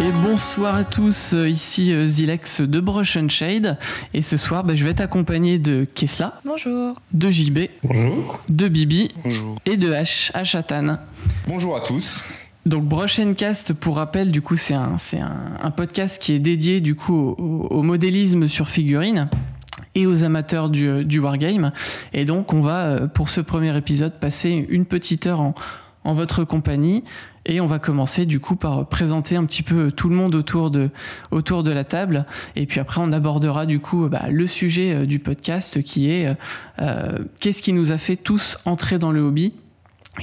Et bonsoir à tous, euh, ici euh, Zilex de Brush and Shade. Et ce soir, bah, je vais être accompagné de Kesla, Bonjour. de JB, Bonjour. de Bibi Bonjour. et de H, Hatan. Bonjour à tous. Donc Brush and Cast, pour rappel, du coup, c'est un, un, podcast qui est dédié du coup au, modélisme sur figurine et aux amateurs du, du wargame. Et donc, on va, euh, pour ce premier épisode, passer une petite heure en, en votre compagnie. Et on va commencer du coup par présenter un petit peu tout le monde autour de, autour de la table. Et puis après, on abordera du coup bah, le sujet euh, du podcast qui est euh, euh, qu'est-ce qui nous a fait tous entrer dans le hobby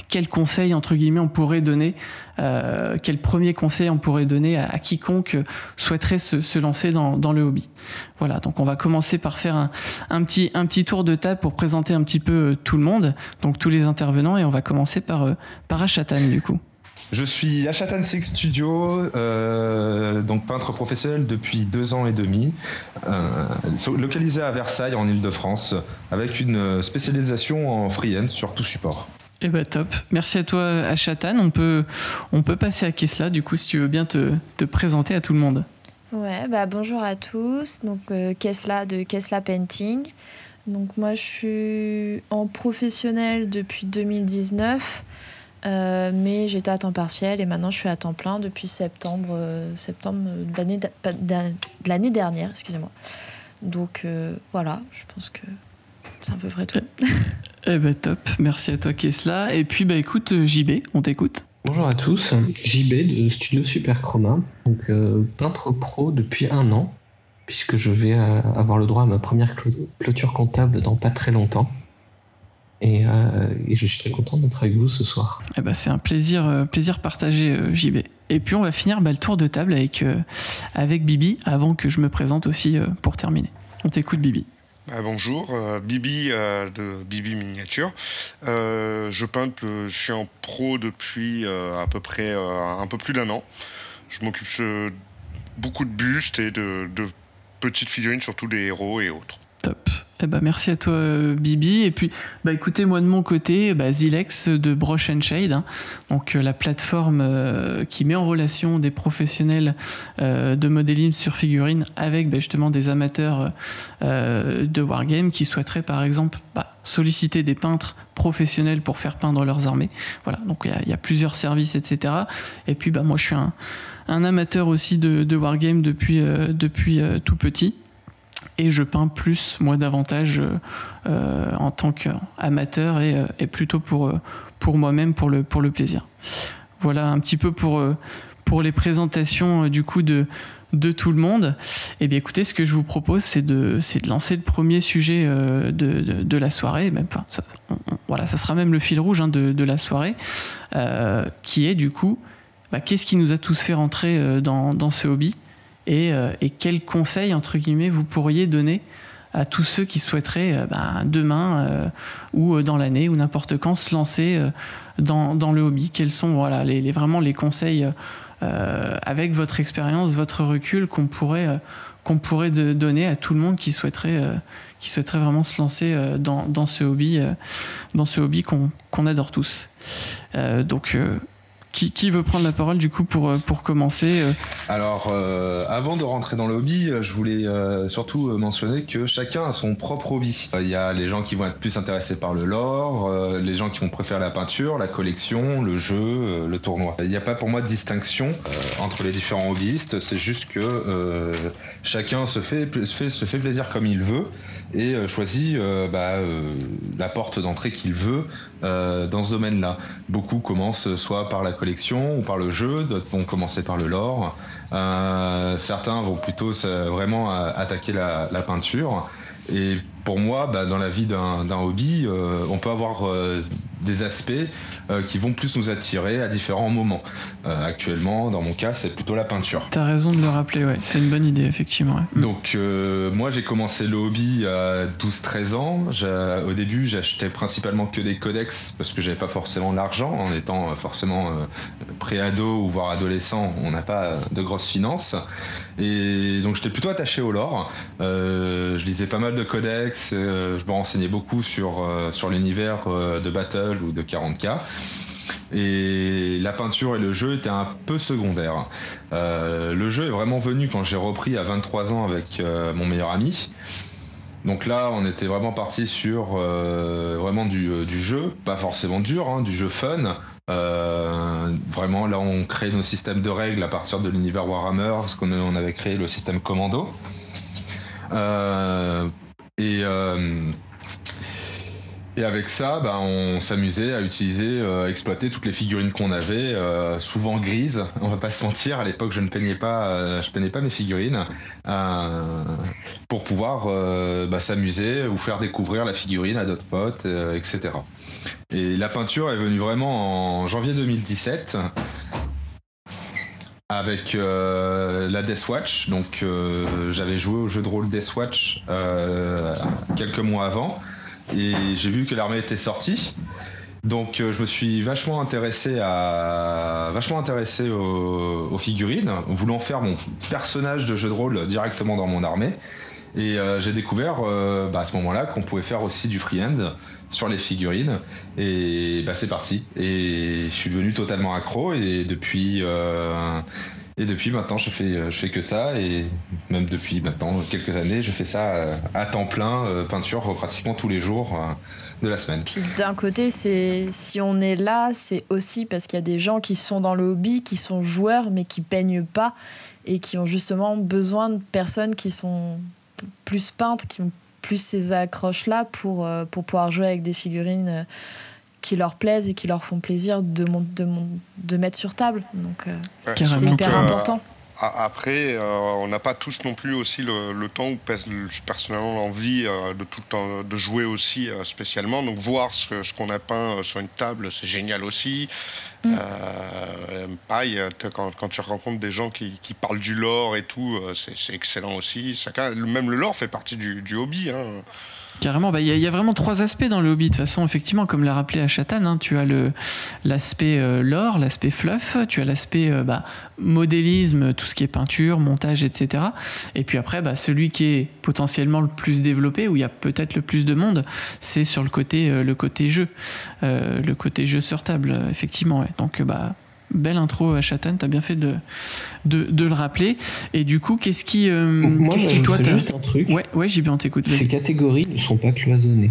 quel conseil entre guillemets on pourrait donner euh, quel premier conseil on pourrait donner à, à quiconque souhaiterait se, lancer dans, le hobby voilà donc on va commencer par faire un, petit, un petit tour de table pour présenter un petit peu euh, tout le monde donc tous les intervenants et on va commencer par, euh, par Achatan du coup Je suis Achatan Six Studio, euh, donc peintre professionnel depuis deux ans et demi, euh, localisé à Versailles en Ile-de-France, avec une spécialisation en freehand sur tout support. Eh ben top. Merci à toi Achatan. On peut, on peut passer à Kesla du coup si tu veux bien te, te présenter à tout le monde. Ouais, bah bonjour à tous. Donc euh, Kesla de Kesla Painting. Donc moi je suis en professionnel depuis 2019. Euh, mais j'étais à temps partiel et maintenant je suis à temps plein depuis septembre, euh, septembre de l'année de l'année dernière, excusez-moi. Donc euh, voilà, je pense que c'est à peu près tout. Eh ben top, merci à toi Kesla. Et puis bah écoute JB, on t'écoute. Bonjour à tous, JB de Studio Super Chroma, donc euh, peintre pro depuis un an, puisque je vais euh, avoir le droit à ma première clôture comptable dans pas très longtemps. Et, euh, et je suis très content d'être avec vous ce soir. Eh ben, c'est un plaisir, euh, plaisir partagé, euh, JB. Et puis on va finir bah, le tour de table avec, euh, avec Bibi, avant que je me présente aussi euh, pour terminer. On t'écoute Bibi. Ah, bonjour, euh, Bibi euh, de Bibi Miniature. Euh, je peins, je suis en pro depuis euh, à peu près un peu plus d'un an. Je m'occupe beaucoup de bustes et de, de petites figurines, surtout des héros et autres. Top. Eh ben, merci à toi Bibi. Et puis bah écoutez moi de mon côté bah, Zilex de Brush and Shade hein. donc euh, la plateforme euh, qui met en relation des professionnels euh, de modélisme sur figurine avec bah, justement des amateurs de wargame qui souhaiteraient par exemple bah, solliciter des peintres professionnels pour faire peindre leurs armées. Voilà donc il y, a plusieurs services etc et puis bah moi je suis un, amateur aussi de, de wargame depuis depuis tout petit et je peins plus, moi davantage, euh, en tant qu'amateur et, et, plutôt pour, pour moi-même, pour le, pour le plaisir. Voilà un petit peu pour, pour les présentations du coup de, de tout le monde. Et bien écoutez, ce que je vous propose, c'est de, de lancer le premier sujet de, de, la soirée. Même, enfin, voilà, ça sera même le fil rouge hein, de, de la soirée, euh, qui est du coup, bah, qu'est-ce qui nous a tous fait rentrer dans, dans ce hobby? Et, euh, quels conseils, entre guillemets, vous pourriez donner à tous ceux qui souhaiteraient euh, bah, demain euh, ou dans l'année ou n'importe quand se lancer dans, le hobby? Quels sont voilà, vraiment les conseils avec votre expérience, votre recul qu'on pourrait, qu'on pourrait donner à tout le monde qui souhaiterait, qui souhaiterait vraiment se lancer dans, ce hobby, dans hobby qu'on qu adore tous? Donc qui, veut prendre la parole du coup pour, pour commencer Alors, euh, avant de rentrer dans le hobby, je voulais euh, surtout mentionner que chacun a son propre hobby. Il y a les gens qui vont être plus intéressés par le lore, euh, les gens qui vont préférer la peinture, la collection, le jeu, euh, le tournoi. Il n'y a pas pour moi de distinction euh, entre les différents hobbyistes, c'est juste que euh, chacun se fait, fait, se fait plaisir comme il veut et choisit bah, la porte d'entrée qu'il veut dans ce domaine-là. Beaucoup commencent soit par la collection ou par le jeu, d'autres vont commencer par le lore. Euh, certains vont plutôt vraiment attaquer la, peinture. Et pour moi, bah, dans la vie d'un hobby, euh, on peut avoir euh, des aspects qui vont plus nous attirer à différents moments. Actuellement, dans mon cas, c'est plutôt la peinture. T'as raison de le rappeler, ouais. c'est une bonne idée, effectivement. Mm. Donc, moi, j'ai commencé le hobby à 12-13 ans. Au début, j'achetais principalement que des codex parce que j'avais pas forcément l'argent. En étant forcément pré-ado ou voire adolescent, on n'a pas de grosses finances. Et donc j'étais plutôt attaché au lore. Euh, je lisais pas mal de codex, euh, je me renseignais beaucoup sur, euh, sur l'univers de Battle ou de 40K. Et la peinture et le jeu étaient un peu secondaires. le jeu est vraiment venu quand j'ai repris à 23 ans avec mon meilleur ami. Donc là, on était vraiment parti sur vraiment du, jeu, pas forcément dur, hein, du jeu fun, euh, vraiment, là, on crée nos systèmes de règles à partir de l'univers Warhammer, parce qu'on on avait créé le système Commando. Euh, et, euh, et avec ça, bah, on s'amusait à utiliser, à exploiter toutes les figurines qu'on avait, souvent grises. On va pas se mentir. À l'époque, je ne peignais pas, je peignais pas mes figurines pour pouvoir bah, s'amuser ou faire découvrir la figurine à d'autres potes, etc. Et la peinture est venue vraiment en janvier 2017 avec euh, la Death Watch. Donc euh, j'avais joué au jeu de rôle Death Watch euh, quelques mois avant et j'ai vu que l'armée était sortie. Donc je me suis vachement intéressé à vachement intéressé aux, figurines, voulant faire mon personnage de jeu de rôle directement dans mon armée. Et j'ai découvert bah, à ce moment-là qu'on pouvait faire aussi du freehand sur les figurines. Et bah, c'est parti. Et je suis devenu totalement accro. Et depuis, euh, et depuis maintenant, je fais, je fais que ça. Et même depuis maintenant quelques années, je fais ça euh, à temps plein, euh, peinture pratiquement tous les jours de la semaine. Puis d'un côté, c'est si on est là, c'est aussi parce qu'il y a des gens qui sont dans le hobby, qui sont joueurs, mais qui peignent pas et qui ont justement besoin de personnes qui sont plus peintes, qui ont plus ces accroches-là pour, euh, pour pouvoir jouer avec des figurines euh, qui leur plaisent et qui leur font plaisir de, de, de mettre sur table. Donc euh, c'est hyper important. Après, on n'a pas tous non plus aussi le, temps ou personnellement l'envie de tout le temps de jouer aussi spécialement. Donc voir ce, ce qu'on a peint sur une table, c'est génial aussi. Mm. Euh, pareil, quand, quand, tu rencontres des gens qui, qui, parlent du lore et tout, euh, c'est excellent aussi. même le lore fait partie du, du hobby. Hein. Carrément, bah, il bah, y, y, a vraiment trois aspects dans le hobby. De toute façon, effectivement, comme l'a rappelé Achatan, hein, tu as l'aspect euh, lore, l'aspect fluff, tu as l'aspect euh, bah, modélisme, tout ce qui est peinture, montage, etc. Et puis après, bah, celui qui est potentiellement le plus développé, où il y a peut-être le plus de monde, c'est sur le côté, euh, le côté jeu, le côté jeu sur table, effectivement. Donc, bah, belle intro, Chatan, t'as bien fait de, de, le rappeler. Et du coup, qu'est-ce qui. Euh, Moi, qu'est-ce qui, toi, juste un truc. Ouais, ouais j'ai bien t'écoute. Ces catégories ne sont pas cloisonnées.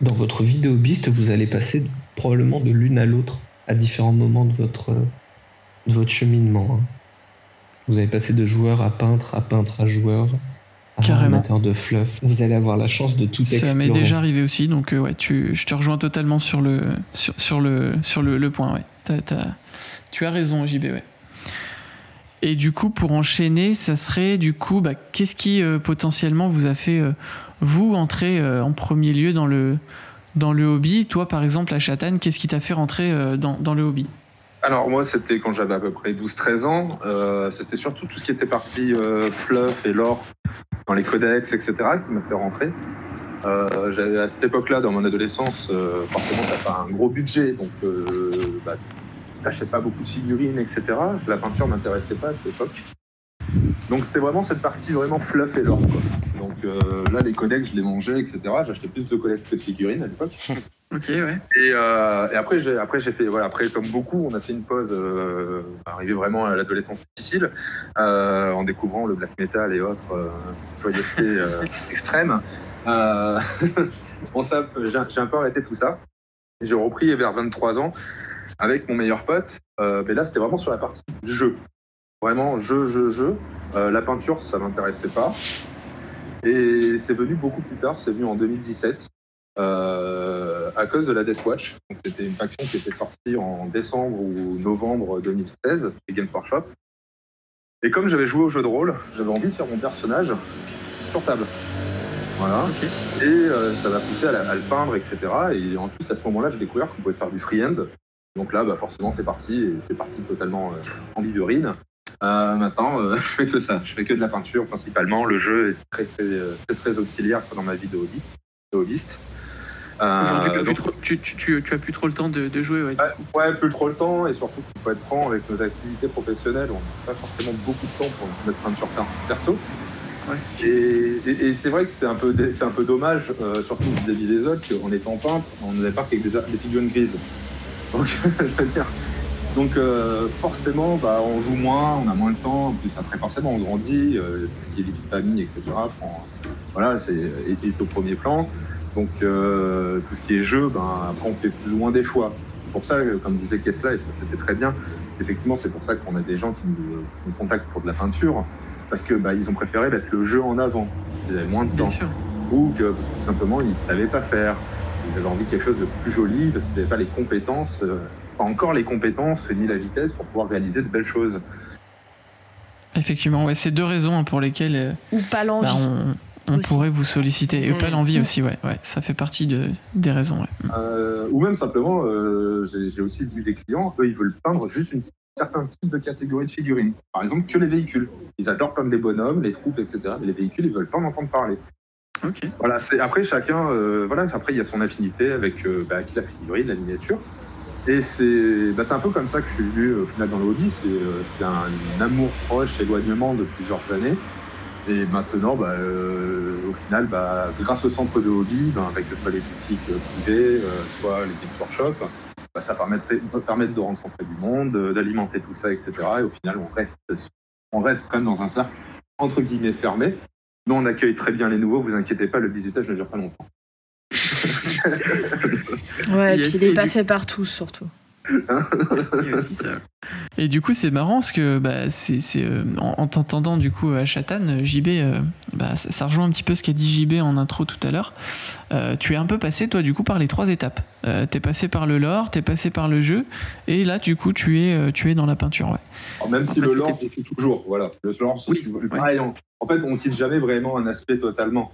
Dans votre vie de hobbyiste, vous allez passer probablement de l'une à l'autre à différents moments de votre, de votre cheminement. Hein. Vous allez passer de joueur à peintre, à peintre à joueur, à amateur de fluff. Vous allez avoir la chance de tout explorer. Ça m'est déjà arrivé aussi, donc euh, ouais, tu, je te rejoins totalement sur le, sur, sur le, sur le, le point. Ouais. Tu as raison, JB, ouais. Et du coup, pour enchaîner, ça serait du coup, bah, qu'est-ce qui euh, potentiellement vous a fait, euh, vous, entrer en premier lieu dans le, dans le hobby? Toi, par exemple, à Châtane, qu'est-ce qui t'a fait rentrer dans, dans, le hobby? Alors, moi, c'était quand j'avais à peu près 12-13 ans. c'était surtout tout ce qui était parti fluff et lore dans les codex, etc., qui m'a fait rentrer. à cette époque-là, dans mon adolescence, forcément, t'as pas un gros budget, donc bah, t'achètes pas beaucoup de figurines, etc. La peinture m'intéressait pas à cette époque. Donc c'était vraiment cette partie vraiment fluff et l'or. Donc euh, là, les codex, je les mangeais, etc. J'achetais plus de codex que de figurines à l'époque. ok, ouais. Et, euh, et après, j'ai, après, j'ai fait, voilà, après, comme beaucoup, on a fait une pause, euh, arrivé vraiment à l'adolescence difficile, en découvrant le black metal et autres joyeusetés extrêmes. bon, ça, j'ai, j'ai un peu arrêté tout ça. J'ai repris vers 23 ans avec mon meilleur pote. Mais là, c'était vraiment sur la partie jeu. Vraiment jeu, jeu, jeu. Euh, la peinture, ça m'intéressait pas. Et c'est venu beaucoup plus tard, c'est venu en 2017, euh, à cause de la Death Watch. C'était une faction qui était sortie en décembre ou novembre 2016 chez Game Workshop. Et comme j'avais joué au jeu de rôle, j'avais envie de faire mon personnage sur table. Voilà. Et euh, ça m'a poussé à, le peindre, etc. Et en plus, à ce moment-là, j'ai découvert qu'on pouvait faire du freehand. Donc là, bah, forcément, c'est parti. Et c'est parti totalement euh, en biverine. Euh, maintenant, je fais que ça. Je fais que de la peinture principalement. Le jeu est très, très, très, auxiliaire dans ma vie de, hobby, de hobbyiste. Aujourd'hui, tu, tu, tu, as plus trop le temps de, jouer, ouais. ouais. plus trop le temps, et surtout, il faut être franc avec nos activités professionnelles. On n'a pas forcément beaucoup de temps pour mettre peinture perso. Et, c'est vrai que c'est un peu, c'est un peu dommage, euh, surtout vis-à-vis des autres, qu'en étant peintre, on n'avait pas qu'avec des, des figurines grises. Donc, je veux dire, donc euh, forcément, bah, on joue moins, on a moins de temps. En plus, après, forcément, on grandit, euh, tout ce qui est vie de famille, etc. voilà, c'est est, au premier plan. Donc tout ce qui est jeu, ben, après, on fait plus ou moins des choix. C'est pour ça, comme disait Kessler, et ça c'était très bien, effectivement, c'est pour ça qu'on a des gens qui nous contactent pour de la peinture parce que bah, ils ont préféré mettre le jeu en avant. Ils avaient moins de temps. Ou que tout simplement ils ne savaient pas faire. Ils avaient envie de quelque chose de plus joli parce qu'ils n'avaient pas les compétences, euh, pas encore les compétences ni la vitesse pour pouvoir réaliser de belles choses. Effectivement, ouais, c'est deux raisons pour lesquelles. Euh, Ou pas l'envie. Bah, on, pourrait vous solliciter. Et pas mmh. l'envie aussi, ouais, ouais. Ça fait partie de, des raisons. Euh, ou même simplement, j'ai aussi vu des clients, eux, ils veulent peindre juste une certains types de catégories de figurines. Par exemple, que les véhicules. Ils adorent comme les bonhommes, les troupes, etc. Mais les véhicules, ils veulent pas en entendre parler. Voilà, c'est après chacun, euh, voilà, après il y a son affinité avec, euh, bah, la figurine, la miniature. Et c'est bah, un peu comme ça que je suis venu au final dans le hobby. C'est euh, un, amour proche, éloignement de plusieurs années. Et maintenant, bah, au final, bah, grâce au centre de hobby, avec soit les boutiques privées, soit les petits workshops, bah, ça permet de rencontrer du monde, d'alimenter tout ça, etc. Et au final, on reste, on reste quand même dans un cercle entre guillemets fermé. Nous, on accueille très bien les nouveaux, vous inquiétez pas, le visitage ne dure pas longtemps. ouais, et puis il n'est pas fait par tous, surtout. Et du coup, c'est marrant parce que bah, c'est, euh, en, t'entendant du coup à Chatan, JB, euh, bah, ça, rejoint un petit peu ce qu'a dit JB en intro tout à l'heure. Euh, tu es un peu passé, toi, du coup, par les trois étapes. t'es passé par le lore, t'es passé par le jeu, et là, du coup, tu es, tu es dans la peinture. Ouais. même si le lore, c'est toujours. Voilà. Le lore, oui, en, fait, on ne quitte jamais vraiment un aspect totalement.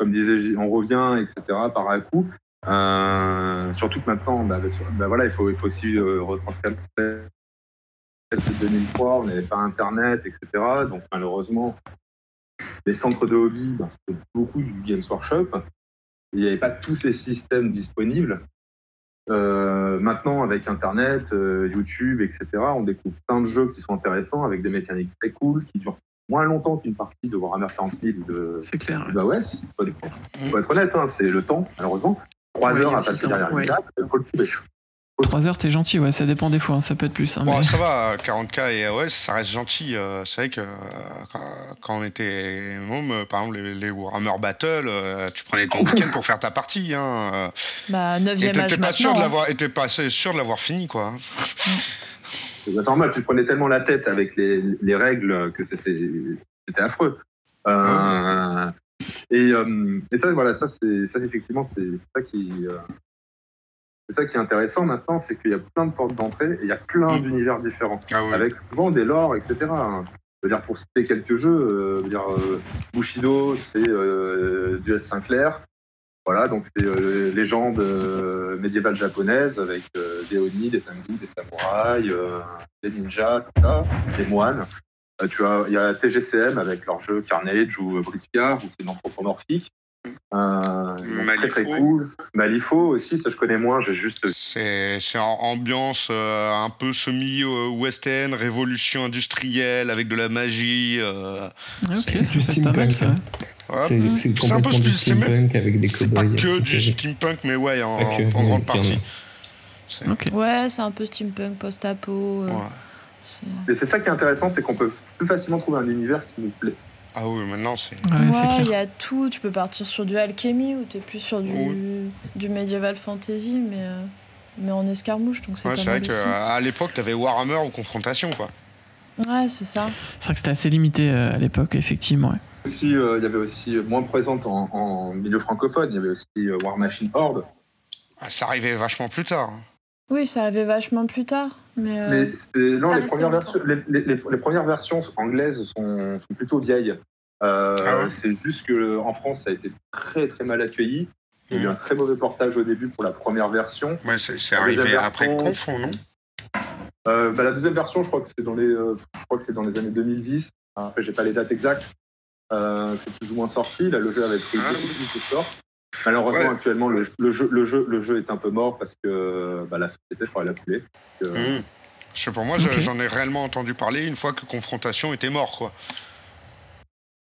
Comme disait, on revient, etc., par un coup. Euh, surtout que maintenant, bah, bah, voilà, il faut, aussi euh, retranscrire 2003, on n'avait pas Internet, etc. Donc malheureusement, les centres de hobby, bah, c'est beaucoup du Games Workshop. Il n'y avait pas tous ces systèmes disponibles. Euh, maintenant, avec Internet, euh, YouTube, etc., on découvre plein de jeux qui sont intéressants avec des mécaniques très cool, qui durent moins longtemps qu'une partie de Warhammer 40 000 de. Clair. Bah ouais, faut, être honnête, hein, c'est le temps, malheureusement. 3 heures à passer derrière une table, faut le 3 heures, t'es gentil, ouais, ça dépend des fois, hein, ça peut être plus. Hein, bon, Ça va, 40k et AOS, ça reste gentil. Euh, c'est vrai que euh, quand, on était môme, euh, par exemple, les, Warhammer Battle, tu prenais ton week-end pour faire ta partie. Hein, bah, 9ème âge pas sûr de l'avoir, Et pas sûr de l'avoir fini, quoi. C'est normal, tu prenais tellement la tête avec les, les règles que c'était, c'était affreux. Euh, et, euh, et, ça, voilà, ça, c'est, ça effectivement, c'est ça qui, euh, c'est ça qui est intéressant maintenant, c'est qu'il y a plein de portes d'entrée et il y a plein mm. d'univers différents, ah avec souvent des lores, etc. Je veux dire, pour citer quelques jeux, euh, dire, Bushido, c'est Duel Sinclair. Voilà, donc c'est légende médiévale japonaise avec des Oni, des Tengu, des samouraïs, des ninjas, tout ça, des moines. Euh, tu as, il y a TGCM avec leur jeu Carnage ou Briscard, où c'est anthropomorphique. Euh, très très cool. Malifaux aussi, ça je connais moins, j'ai juste. C'est ambiance euh, un peu semi-western, révolution industrielle avec de la magie. Euh... Ok, c'est steampunk. C'est un peu du steampunk avec des C'est pas que du steampunk, mais ouais, en, en grande partie. Ouais, c'est un peu steampunk post-apo. Ouais. C'est ça qui est intéressant, c'est qu'on peut plus facilement trouver un univers qui nous plaît. Ah oui, maintenant c'est. Ouais, il y a tout. Tu peux partir sur du alchimie ou tu es plus sur du, du medieval fantasy, mais, euh, mais en escarmouche. Donc c'est ouais, vrai qu'à l'époque, tu avais Warhammer ou Confrontation, quoi. Ouais, c'est ça. C'est vrai que c'était assez limité euh, à l'époque, effectivement. Aussi, euh, il y avait aussi moins présente en, en, milieu francophone, il y avait aussi War Machine Horde. Ah, ça arrivait vachement plus tard. Oui, ça arrivait vachement plus tard. Mais, euh, non, les premières, versions, les, premières, versions, anglaises sont, plutôt vieilles. Euh, Ah ouais C'est juste que en France, ça a été très très mal accueilli. Il y a eu un très mauvais portage au début pour la première version. Ouais, c'est arrivé après version- Confond, non? Euh, bah, la deuxième version, je crois que c'est dans les, euh, je crois que c'est dans les années 2010. Enfin, Après, j'ai pas les dates exactes. Euh, c'est plus ou moins sorti. Là, le jeu avait pris Ah beaucoup de sort. Malheureusement, Ouais. actuellement, le, le jeu, le jeu, le jeu est un peu mort parce que bah, la société, je crois, elle a coulé. Euh, Mmh. Pour moi, j'en ai réellement entendu parler une fois que Confrontation était mort, quoi.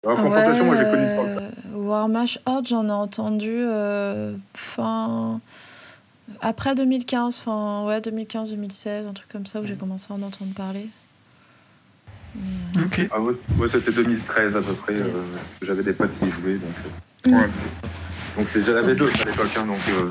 alors, confrontation, moi, j'ai connu sur le euh, Warmash Horde, j'en ai entendu euh, fin. Après 2015, fin, ouais, 2015-2016, un truc comme ça où j'ai commencé à en entendre parler. Mais, Ok. Ah, ouais, ouais, c'était 2013 à peu près. euh, J'avais des potes qui jouaient. Donc, euh, Ouais. Donc c'est- j'en avais deux à l'époque. Hein, donc, euh,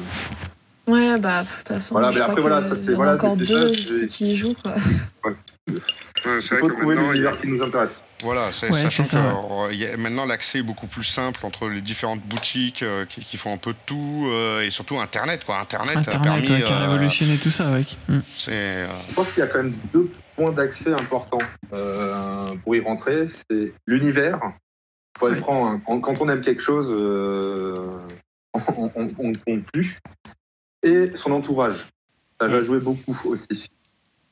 Ouais, bah, de toute façon, Voilà, je mais après, voilà, c'est- a voilà, encore c'est- deux c'est- c'est- qui jouent, quoi. Ouais, c'est il vrai que trouver maintenant, il y a- l'univers qui nous intéresse. Voilà, c'est- Ouais, sachant c'est ça, que euh, a- maintenant l'accès est beaucoup plus simple entre les différentes boutiques euh, qui, qui font un peu de tout euh, et surtout Internet quoi. Internet, a Internet permis, ouais, qui a euh, révolutionné tout ça, ouais. Mm. c'est euh, Je pense qu'il y a quand même deux points d'accès importants euh, pour y rentrer. C'est l'univers. Faut être franc, hein. Quand- quand on aime quelque chose, euh, on, on compte plus. Et son entourage. Ça va jouer beaucoup aussi.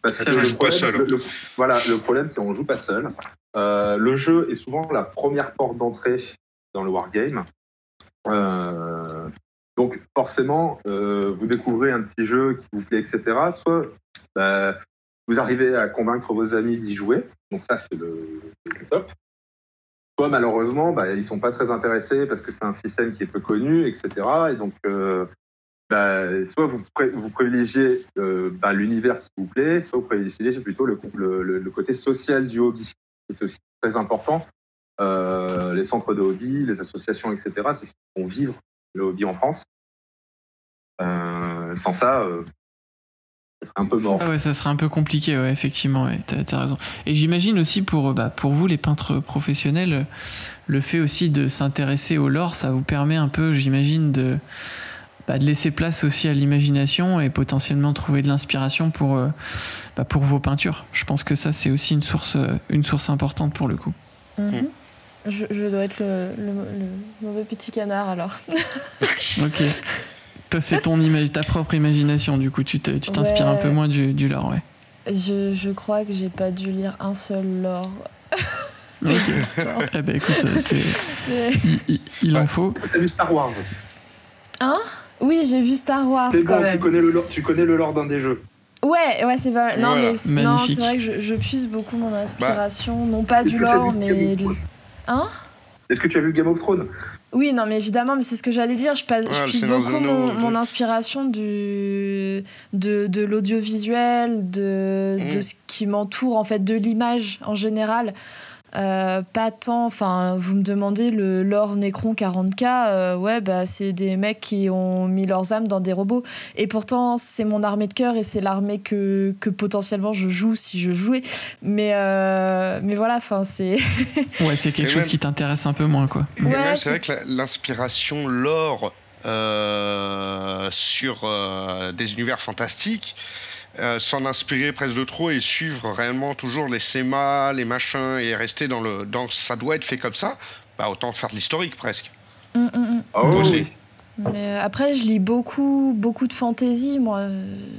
Parce Ça que joue le pas problème, seul. le- le- voilà, le problème, c'est qu'on joue pas seul. Euh, le jeu est souvent la première porte d'entrée dans le wargame. Euh, donc forcément, euh, vous découvrez un petit jeu qui vous plaît, etc. Soit bah, vous arrivez à convaincre vos amis d'y jouer, donc ça c'est le, le top. Soit malheureusement, bah, ils sont pas très intéressés parce que c'est un système qui est peu connu, etc. Et donc, euh, bah, soit vous, vous privilégiez euh, bah, l'univers qui vous plaît, soit vous privilégiez plutôt le, côté social du hobby. C'est aussi très important. Euh, les centres de hobby, les associations, etc. C'est ce qui font vivre le hobby en France. Sans ça, un peu mort. Ah ouais, ça serait un peu compliqué, ouais, effectivement, ouais, t'as, raison. Et j'imagine aussi pour, euh, bah, pour vous, les peintres professionnels, euh, le fait aussi de s'intéresser au lore, ça vous permet un peu, j'imagine, de, bah, de laisser place aussi à l'imagination et potentiellement trouver de l'inspiration pour, euh, bah, pour vos peintures. Je pense que ça, c'est aussi une source, une source importante pour le coup. Mhm. Je, je dois être le, le- le mauvais petit canard alors. Ok. Toi, c'est ton image, ta propre imagination, du coup, tu, te- tu t'inspires un peu moins du, du lore, ouais. Je, je crois que j'ai pas dû lire un seul lore. Eh ben écoute, ça, c'est, Mais- il, en faut. T'as vu Star Wars? Oui, j'ai vu Star Wars quand bon, tu même. connais le lore, tu connais le lore d'un des jeux. Ouais, ouais, c'est pas. Non, Voilà. mais non, c'est vrai que je, je puise beaucoup mon inspiration, non pas du lore, mais. Hein? Est-ce que tu as vu Game of Thrones? Oui, non, mais évidemment, mais c'est ce que j'allais dire. Je, passe, Ouais, je puise beaucoup mon, inspiration du, de, de l'audiovisuel, de, Mm. de ce qui m'entoure, en fait, de l'image en général. Euh, pas tant, enfin, vous me demandez le lore Necron 40K, euh, ouais, bah, c'est des mecs qui ont mis leurs âmes dans des robots. Et pourtant, c'est mon armée de cœur et c'est l'armée que, que potentiellement je joue si je jouais. Mais, euh, mais voilà, enfin, c'est. Ouais, c'est quelque Et chose même- qui t'intéresse un peu moins, quoi. Ouais, c'est- c'est vrai que l'inspiration lore euh, sur euh, des univers fantastiques, euh, s'en inspirer presque de trop et suivre réellement toujours les schémas, les machins et rester dans le dans ça doit être fait comme ça, bah autant faire de l'historique presque. Mm, mm, mm. Ah oui, oui. Mais euh, après, je lis beaucoup, beaucoup de fantaisie, moi.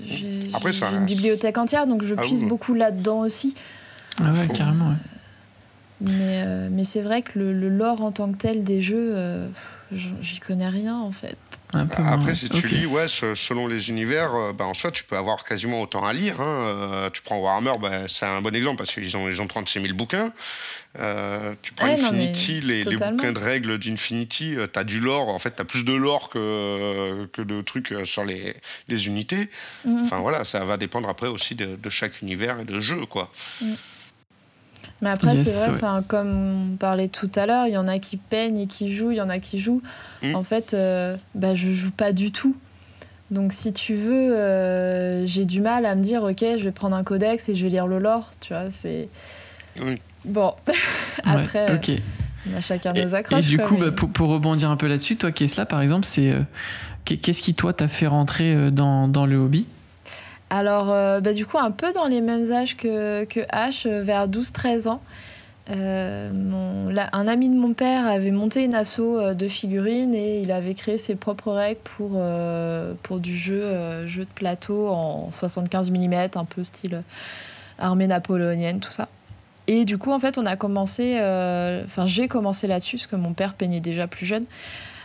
J'ai ça une bibliothèque entière, donc je Ah puise oui. beaucoup là-dedans aussi. Ah ouais, carrément. ouais. Mais, euh, mais c'est vrai que le, le lore en tant que tel des jeux, euh, j'y connais rien en fait. Un peu moins, Après, si tu Ok. lis, ouais, se- selon les univers, bah, en soi, tu peux avoir quasiment autant à lire. hein. Euh, tu prends Warhammer, bah, c'est un bon exemple parce qu'ils ont, ils ont 36 000 bouquins. Euh, tu prends Ouais, non, Infinity, les, bouquins de règles d'Infinity, euh, t'as du lore. En fait, t'as plus de lore que, que de trucs sur les, les unités. Mm. Enfin voilà, ça va dépendre après aussi de, de chaque univers et de jeu, quoi. Mais après, Yes, c'est vrai, ouais. enfin, comme on parlait tout à l'heure, il y en a qui peignent et qui jouent, il y en a qui jouent. Mm. En fait, euh, bah, je joue pas du tout. Donc, si tu veux, euh, j'ai du mal à me dire, ok, je vais prendre un codex et je vais lire le lore. Tu vois, c'est. Oui. Bon, après, Ouais, euh, ok. on a chacun Et, nos et accroches. du quoi, coup, mais- bah, pour, pour rebondir un peu là-dessus, toi, Kesla, par exemple, c'est euh, qu'est- qu'est-ce qui toi t'a fait rentrer euh, dans, dans le hobby? Alors, euh, bah, du coup, un peu dans les mêmes âges que, que H, euh, vers 12-13 ans. mon, un ami de mon père avait monté une asso de figurines et il avait créé ses propres règles pour, pour du jeu, jeu de plateau en 75 mm, un peu style armée napoléonienne, tout ça. Et du coup, en fait, on a commencé, enfin, j'ai commencé là-dessus, parce que mon père peignait déjà plus jeune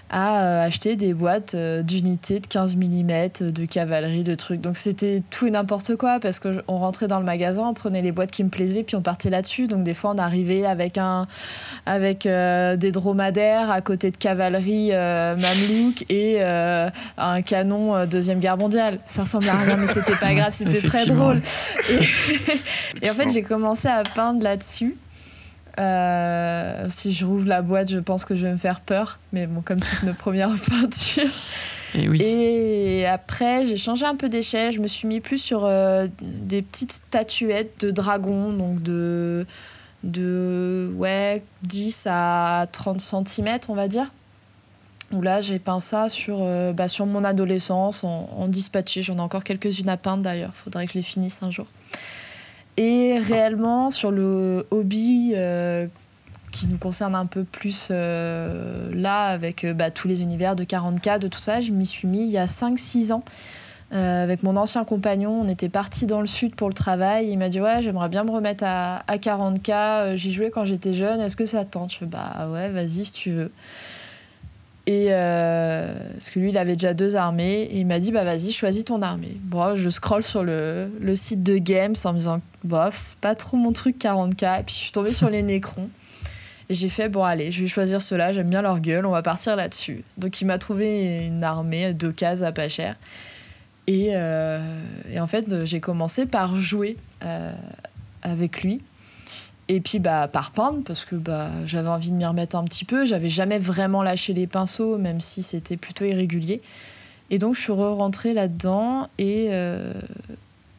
à euh, acheter des boîtes euh, d'unités de 15 mm, de cavalerie, de trucs. Donc c'était tout et n'importe quoi parce qu'on rentrait dans le magasin, on prenait les boîtes qui me plaisaient, puis on partait là-dessus. Donc des fois on arrivait avec, un, avec euh, des dromadaires à côté de cavalerie mamelouk et un canon Deuxième Guerre mondiale. Ça ressemble à rien, mais c'était pas grave, c'était très drôle. et en fait j'ai commencé à peindre là-dessus. Euh, si je rouvre la boîte, je pense que je vais me faire peur. Mais bon, comme toutes nos premières peintures. Et, oui. et après, j'ai changé un peu d'échelle. Je me suis mis plus sur euh, des petites statuettes de dragons, donc de, de ouais, 10 à 30 cm, on va dire. Où là, j'ai peint ça sur, euh, bah, sur mon adolescence, en, en dispatché. J'en ai encore quelques-unes à peindre d'ailleurs. Faudrait que je les finisse un jour. Et réellement, sur le hobby euh, qui nous concerne un peu plus euh, là, avec euh, bah, tous les univers de 40K, de tout ça, je m'y suis mis il y a 5-6 ans. avec mon ancien compagnon, on était parti dans le sud pour le travail. Il m'a dit Ouais, j'aimerais bien me remettre à, à 40K. J'y jouais quand j'étais jeune. Est-ce que ça tente? Je fais Bah ouais, vas-y si tu veux. Et euh, parce que lui, il avait déjà deux armées. Et il m'a dit, bah vas-y, choisis ton armée. Bon, je scrolle sur le, le site de Games en me disant, bof, c'est pas trop mon truc 40K. Et puis je suis tombée sur les Nécrons. Et j'ai fait, bon, allez, je vais choisir cela, j'aime bien leur gueule, on va partir là-dessus. Donc il m'a trouvé une armée, deux cases à pas cher. Et, euh, et en fait, j'ai commencé par jouer euh, avec lui. Et puis bah, par peindre, parce que bah, j'avais envie de m'y remettre un petit peu. J'avais jamais vraiment lâché les pinceaux, même si c'était plutôt irrégulier. Et donc je suis re-rentrée là-dedans. Et, euh,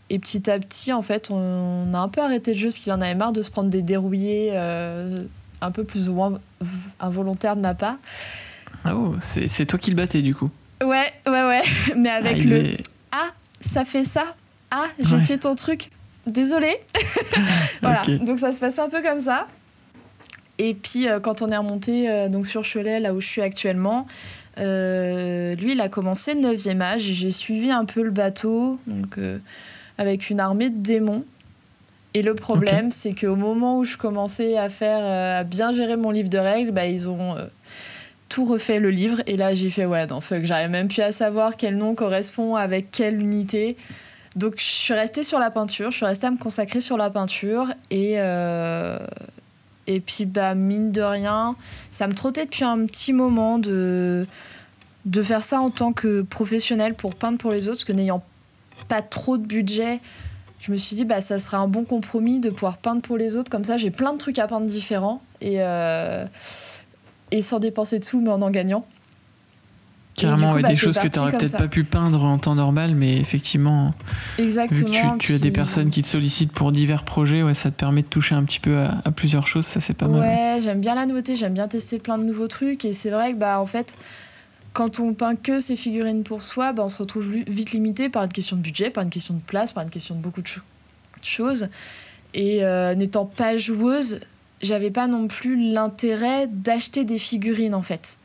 et petit à petit, en fait, on, a un peu arrêté le jeu parce qu'il en avait marre de se prendre des dérouillés euh, un peu plus ou moins involontaires de ma part. Ah oh, c'est toi qui le battais du coup Ouais, ouais, ouais. Mais avec ah, le Ah, ça fait ça Ah, j'ai tué ton truc désolé. voilà, donc ça se passe un peu comme ça. Et puis euh, quand on est remonté euh, donc sur Cholet, là où je suis actuellement, euh, lui il a commencé 9e âge et j'ai suivi un peu le bateau donc, avec une armée de démons. Et le problème, c'est qu'au moment où je commençais à faire, à bien gérer mon livre de règles, bah, ils ont tout refait le livre. Et là, j'ai fait, ouais, non, fuck, j'arrive même plus à savoir quel nom correspond avec quelle unité. Donc je suis restée sur la peinture, je suis restée à me consacrer sur la peinture et euh, et puis bah mine de rien, ça me trottait depuis un petit moment de de faire ça en tant que professionnel pour peindre pour les autres, parce que n'ayant pas trop de budget, je me suis dit bah ça serait un bon compromis de pouvoir peindre pour les autres comme ça j'ai plein de trucs à peindre différents et euh, et sans dépenser de sous mais en en gagnant. Carrément, coup, bah, des choses que tu n'aurais peut-être pas pu peindre en temps normal, mais effectivement, Exactement, tu, as des personnes qui te sollicitent pour divers projets, ouais, ça te permet de toucher un petit peu à, plusieurs choses, ça c'est pas mal. Ouais, j'aime bien la nouveauté, j'aime bien tester plein de nouveaux trucs, et c'est vrai que bah, en fait, quand on peint que ces figurines pour soi, bah, on se retrouve vite limité par une question de budget, par une question de place, par une question de beaucoup de, choses. Et euh, n'étant pas joueuse, j'avais pas non plus l'intérêt d'acheter des figurines en fait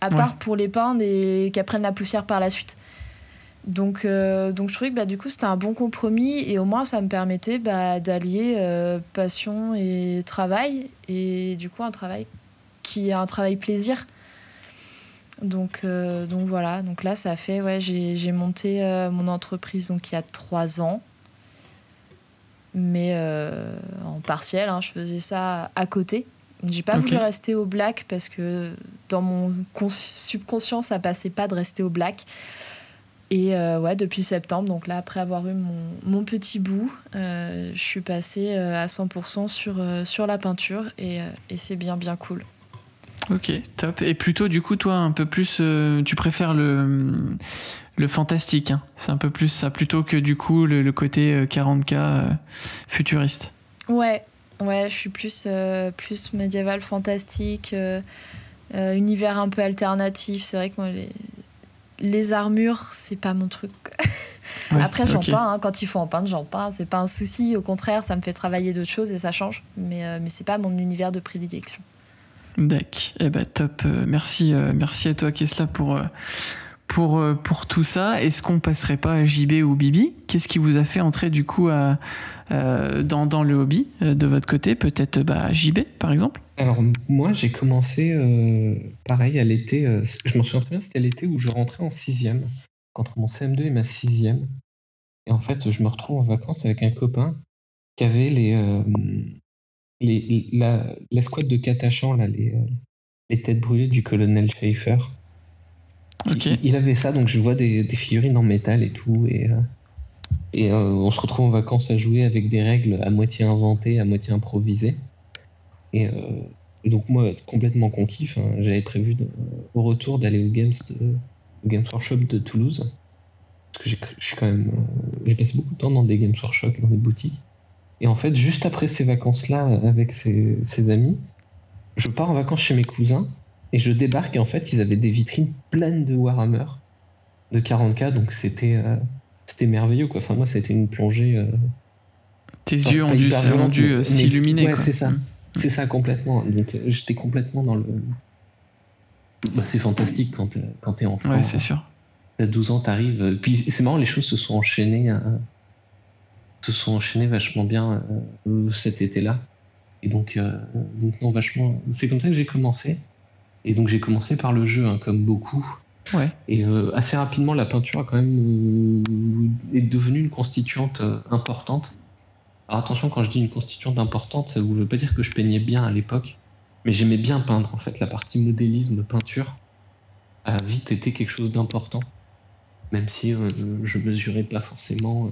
à part pour les peindre et qu'elles prennent la poussière par la suite. Donc, euh, donc je trouvais que bah, du coup c'était un bon compromis et au moins ça me permettait bah, d'allier euh, passion et travail et du coup un travail qui est un travail plaisir. Donc, euh, donc voilà, donc là ça fait, ouais, j'ai monté mon entreprise donc il y a trois ans, mais en partiel, hein, je faisais ça à côté. J'ai pas voulu rester au black parce que dans mon subconscient, ça passait pas de rester au black. Et euh, ouais, depuis septembre, donc là, après avoir eu mon, mon petit bout, euh, je suis passée euh, à 100% sur, sur la peinture et, et c'est bien, bien cool. Ok, top. Et plutôt, du coup, toi, un peu plus, tu préfères le, le fantastique. Hein. C'est un peu plus ça, plutôt que du coup le, le côté 40K futuriste. Ouais, Ouais, je suis plus, euh, plus médiéval, fantastique, euh, euh, univers un peu alternatif. C'est vrai que moi, les, les armures, c'est pas mon truc. Après, j'en peins. Hein. quand il faut en peindre, j'en peins. C'est pas un souci. Au contraire, ça me fait travailler d'autres choses et ça change. Mais, mais c'est pas mon univers de prédilection. D'accord. Eh ben, top. Merci, merci à toi, Kesla, pour, pour, pour tout ça. Est-ce qu'on passerait pas à JB ou Bibi? Qu'est-ce qui vous a fait entrer du coup à, dans, dans, le hobby de votre côté? Peut-être bah, JB, par exemple? Alors moi j'ai commencé pareil à l'été, je m'en souviens très bien, c'était l'été où je rentrais en sixième entre mon CM2 et ma sixième. Et en fait, je me retrouve en vacances avec un copain qui avait les, euh, les la, l'escouade de Catachan, là, les, euh, les têtes brûlées du colonel Schaefer. Il, avait ça, donc je vois des, des, figurines en métal et tout. Et, euh, et on se retrouve en vacances à jouer avec des règles à moitié inventées, à moitié improvisées. Et, donc moi, complètement conquis, j'avais prévu au retour d'aller au Games de, Games Workshop de Toulouse. Parce que suis quand même. Euh, j'ai passé beaucoup de temps dans des Games Workshop, dans des boutiques. Et en fait, juste après ces vacances-là, avec ses, amis, je pars en vacances chez mes cousins et je débarque. Et en fait, ils avaient des vitrines pleines de Warhammer de 40K. Donc c'était euh, c'était merveilleux. Quoi. Enfin, moi, ça a été une plongée. Euh, Tes yeux ont dû, s'illuminer. Ouais, c'est ça. Mm. C'est ça complètement. Donc j'étais complètement dans le, bah, c'est fantastique quand, quand t'es enfant. Ouais, c'est sûr. T'as 12 ans, t'arrives. Euh, puis c'est marrant, les choses se sont enchaînées, euh, se sont enchaînées vachement bien euh, cet été-là. Et donc, donc, non, vachement. C'est comme ça que j'ai commencé. Et donc, j'ai commencé par le jeu, hein, comme beaucoup. Ouais. Et assez rapidement, la peinture a quand même est devenue une constituante importante. Alors attention, quand je dis une constituante importante, ça ne veut pas dire que je peignais bien à l'époque. Mais j'aimais bien peindre, en fait. La partie modélisme, peinture, a vite été quelque chose d'important. Même si euh, je mesurais pas forcément euh,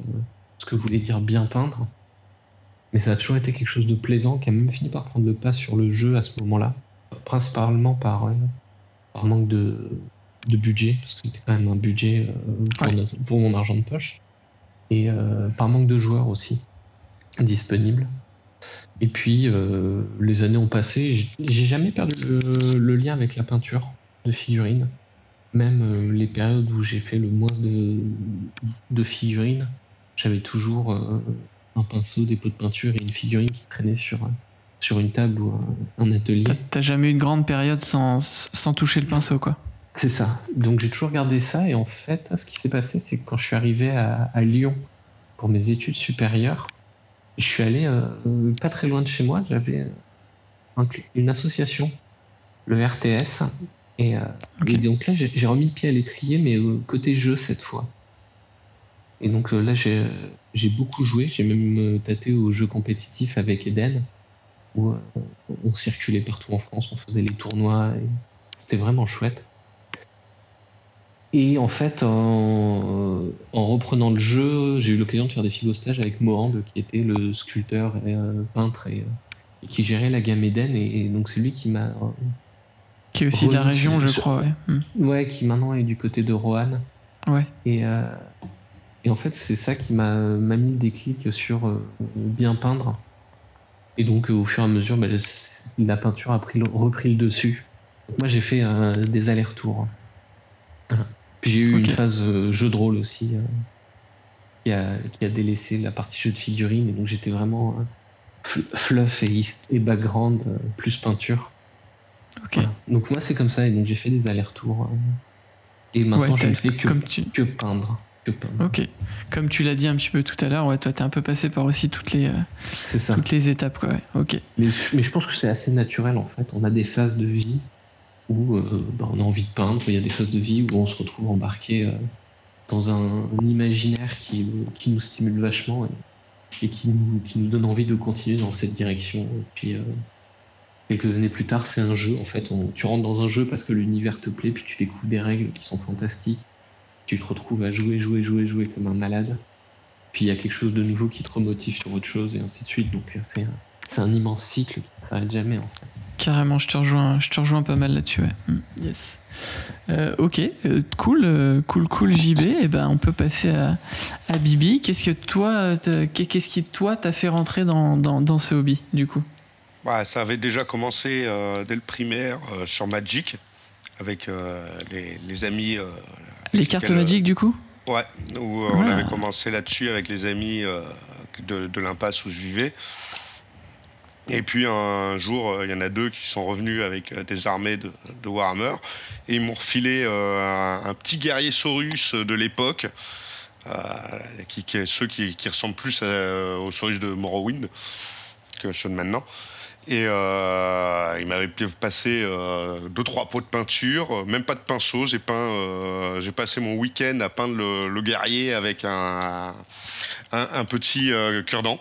ce que voulait dire bien peindre. Mais ça a toujours été quelque chose de plaisant qui a même fini par prendre le pas sur le jeu à ce moment-là. Principalement euh, par manque de, de, budget, parce que c'était quand même un budget pour, pour, mon argent de poche. Et par manque de joueurs aussi disponibles. Et puis, euh, les années ont passé. J'ai jamais perdu le, lien avec la peinture de figurines. Même euh, les périodes où j'ai fait le moins de, figurines, j'avais toujours euh, un pinceau, des pots de peinture et une figurine qui traînait sur, sur une table ou un, atelier. T'as jamais eu une grande période sans, sans toucher le pinceau, quoi. C'est ça. Donc j'ai toujours gardé ça. Et en fait, ce qui s'est passé, c'est que quand je suis arrivé à Lyon pour mes études supérieures, je suis allé euh, pas très loin de chez moi, j'avais une association, le RTS, et, euh, donc là j'ai remis le pied à l'étrier, mais côté jeu cette fois. Et donc euh, là j'ai beaucoup joué, j'ai même tâté aux jeux compétitifs avec Eden, où on circulait partout en France, on faisait les tournois, c'était vraiment chouette. Et en fait, en, reprenant le jeu, j'ai eu l'occasion de faire des figostages avec Mohand, qui était le sculpteur et euh, peintre et, euh, qui gérait la gamme Eden. Et, donc c'est lui qui m'a. qui est aussi de la région, je crois, ouais. Hmm. Ouais, qui maintenant est du côté de Roanne. Ouais. Et, euh, et en fait, c'est ça qui m'a mis le déclic sur bien peindre. Et donc, au fur et à mesure, bah, la peinture a pris, repris le dessus. moi, j'ai fait des allers-retours. Puis j'ai eu une phase euh, jeu de rôle aussi euh, qui, a, qui, a, délaissé la partie jeu de figurines. Et donc j'étais vraiment euh, fluff et, et background plus peinture. Donc moi c'est comme ça et donc j'ai fait des allers-retours. et maintenant je ne fais que, que peindre. Ok. Comme tu l'as dit un petit peu tout à l'heure, ouais, toi, t'es un peu passé par aussi toutes les, toutes les étapes, quoi. Ok. Mais, mais, je pense que c'est assez naturel, en fait. On a des phases de vie où euh, bah, on a envie de peindre, il y a des phases de vie où on se retrouve embarqué euh, dans un, imaginaire qui, qui, nous stimule vachement et, qui, nous, qui, nous, donne envie de continuer dans cette direction. Et puis, euh, quelques années plus tard, c'est un jeu. En fait, tu rentres dans un jeu parce que l'univers te plaît, puis tu découvres des règles qui sont fantastiques. Tu te retrouves à jouer, jouer, jouer, jouer comme un malade. Puis il y a quelque chose de nouveau qui te remotive sur autre chose, et ainsi de suite. Donc c'est un, un immense cycle qui ne s'arrête jamais, en fait. Carrément, je te rejoins, je te rejoins pas mal là-dessus. Ouais. Hmm, yes. Euh, ok, euh, cool, euh, cool, cool, JB. Et eh ben, on peut passer à, à Bibi. Qu'est-ce que toi, qu'est-ce qui toi t'a fait rentrer dans, dans, dans, ce hobby du coup? Bah, ça avait déjà commencé dès le primaire sur Magic avec les, les, amis. les cartes Magic du coup? Ouais, où on avait commencé là-dessus avec les amis de, l'impasse où je vivais. Et puis un jour, il y en a deux qui sont revenus avec des armées de, Warhammer et ils m'ont refilé un, petit guerrier Saurus de l'époque, qui, qui, ceux qui, qui ressemblent plus aux Saurus de Morrowind que ceux de maintenant. Et euh, il m'avait passé euh, deux trois pots de peinture, euh, même pas de pinceau. J'ai peint, j'ai passé mon week-end à peindre le, guerrier avec un, un, petit cure-dent.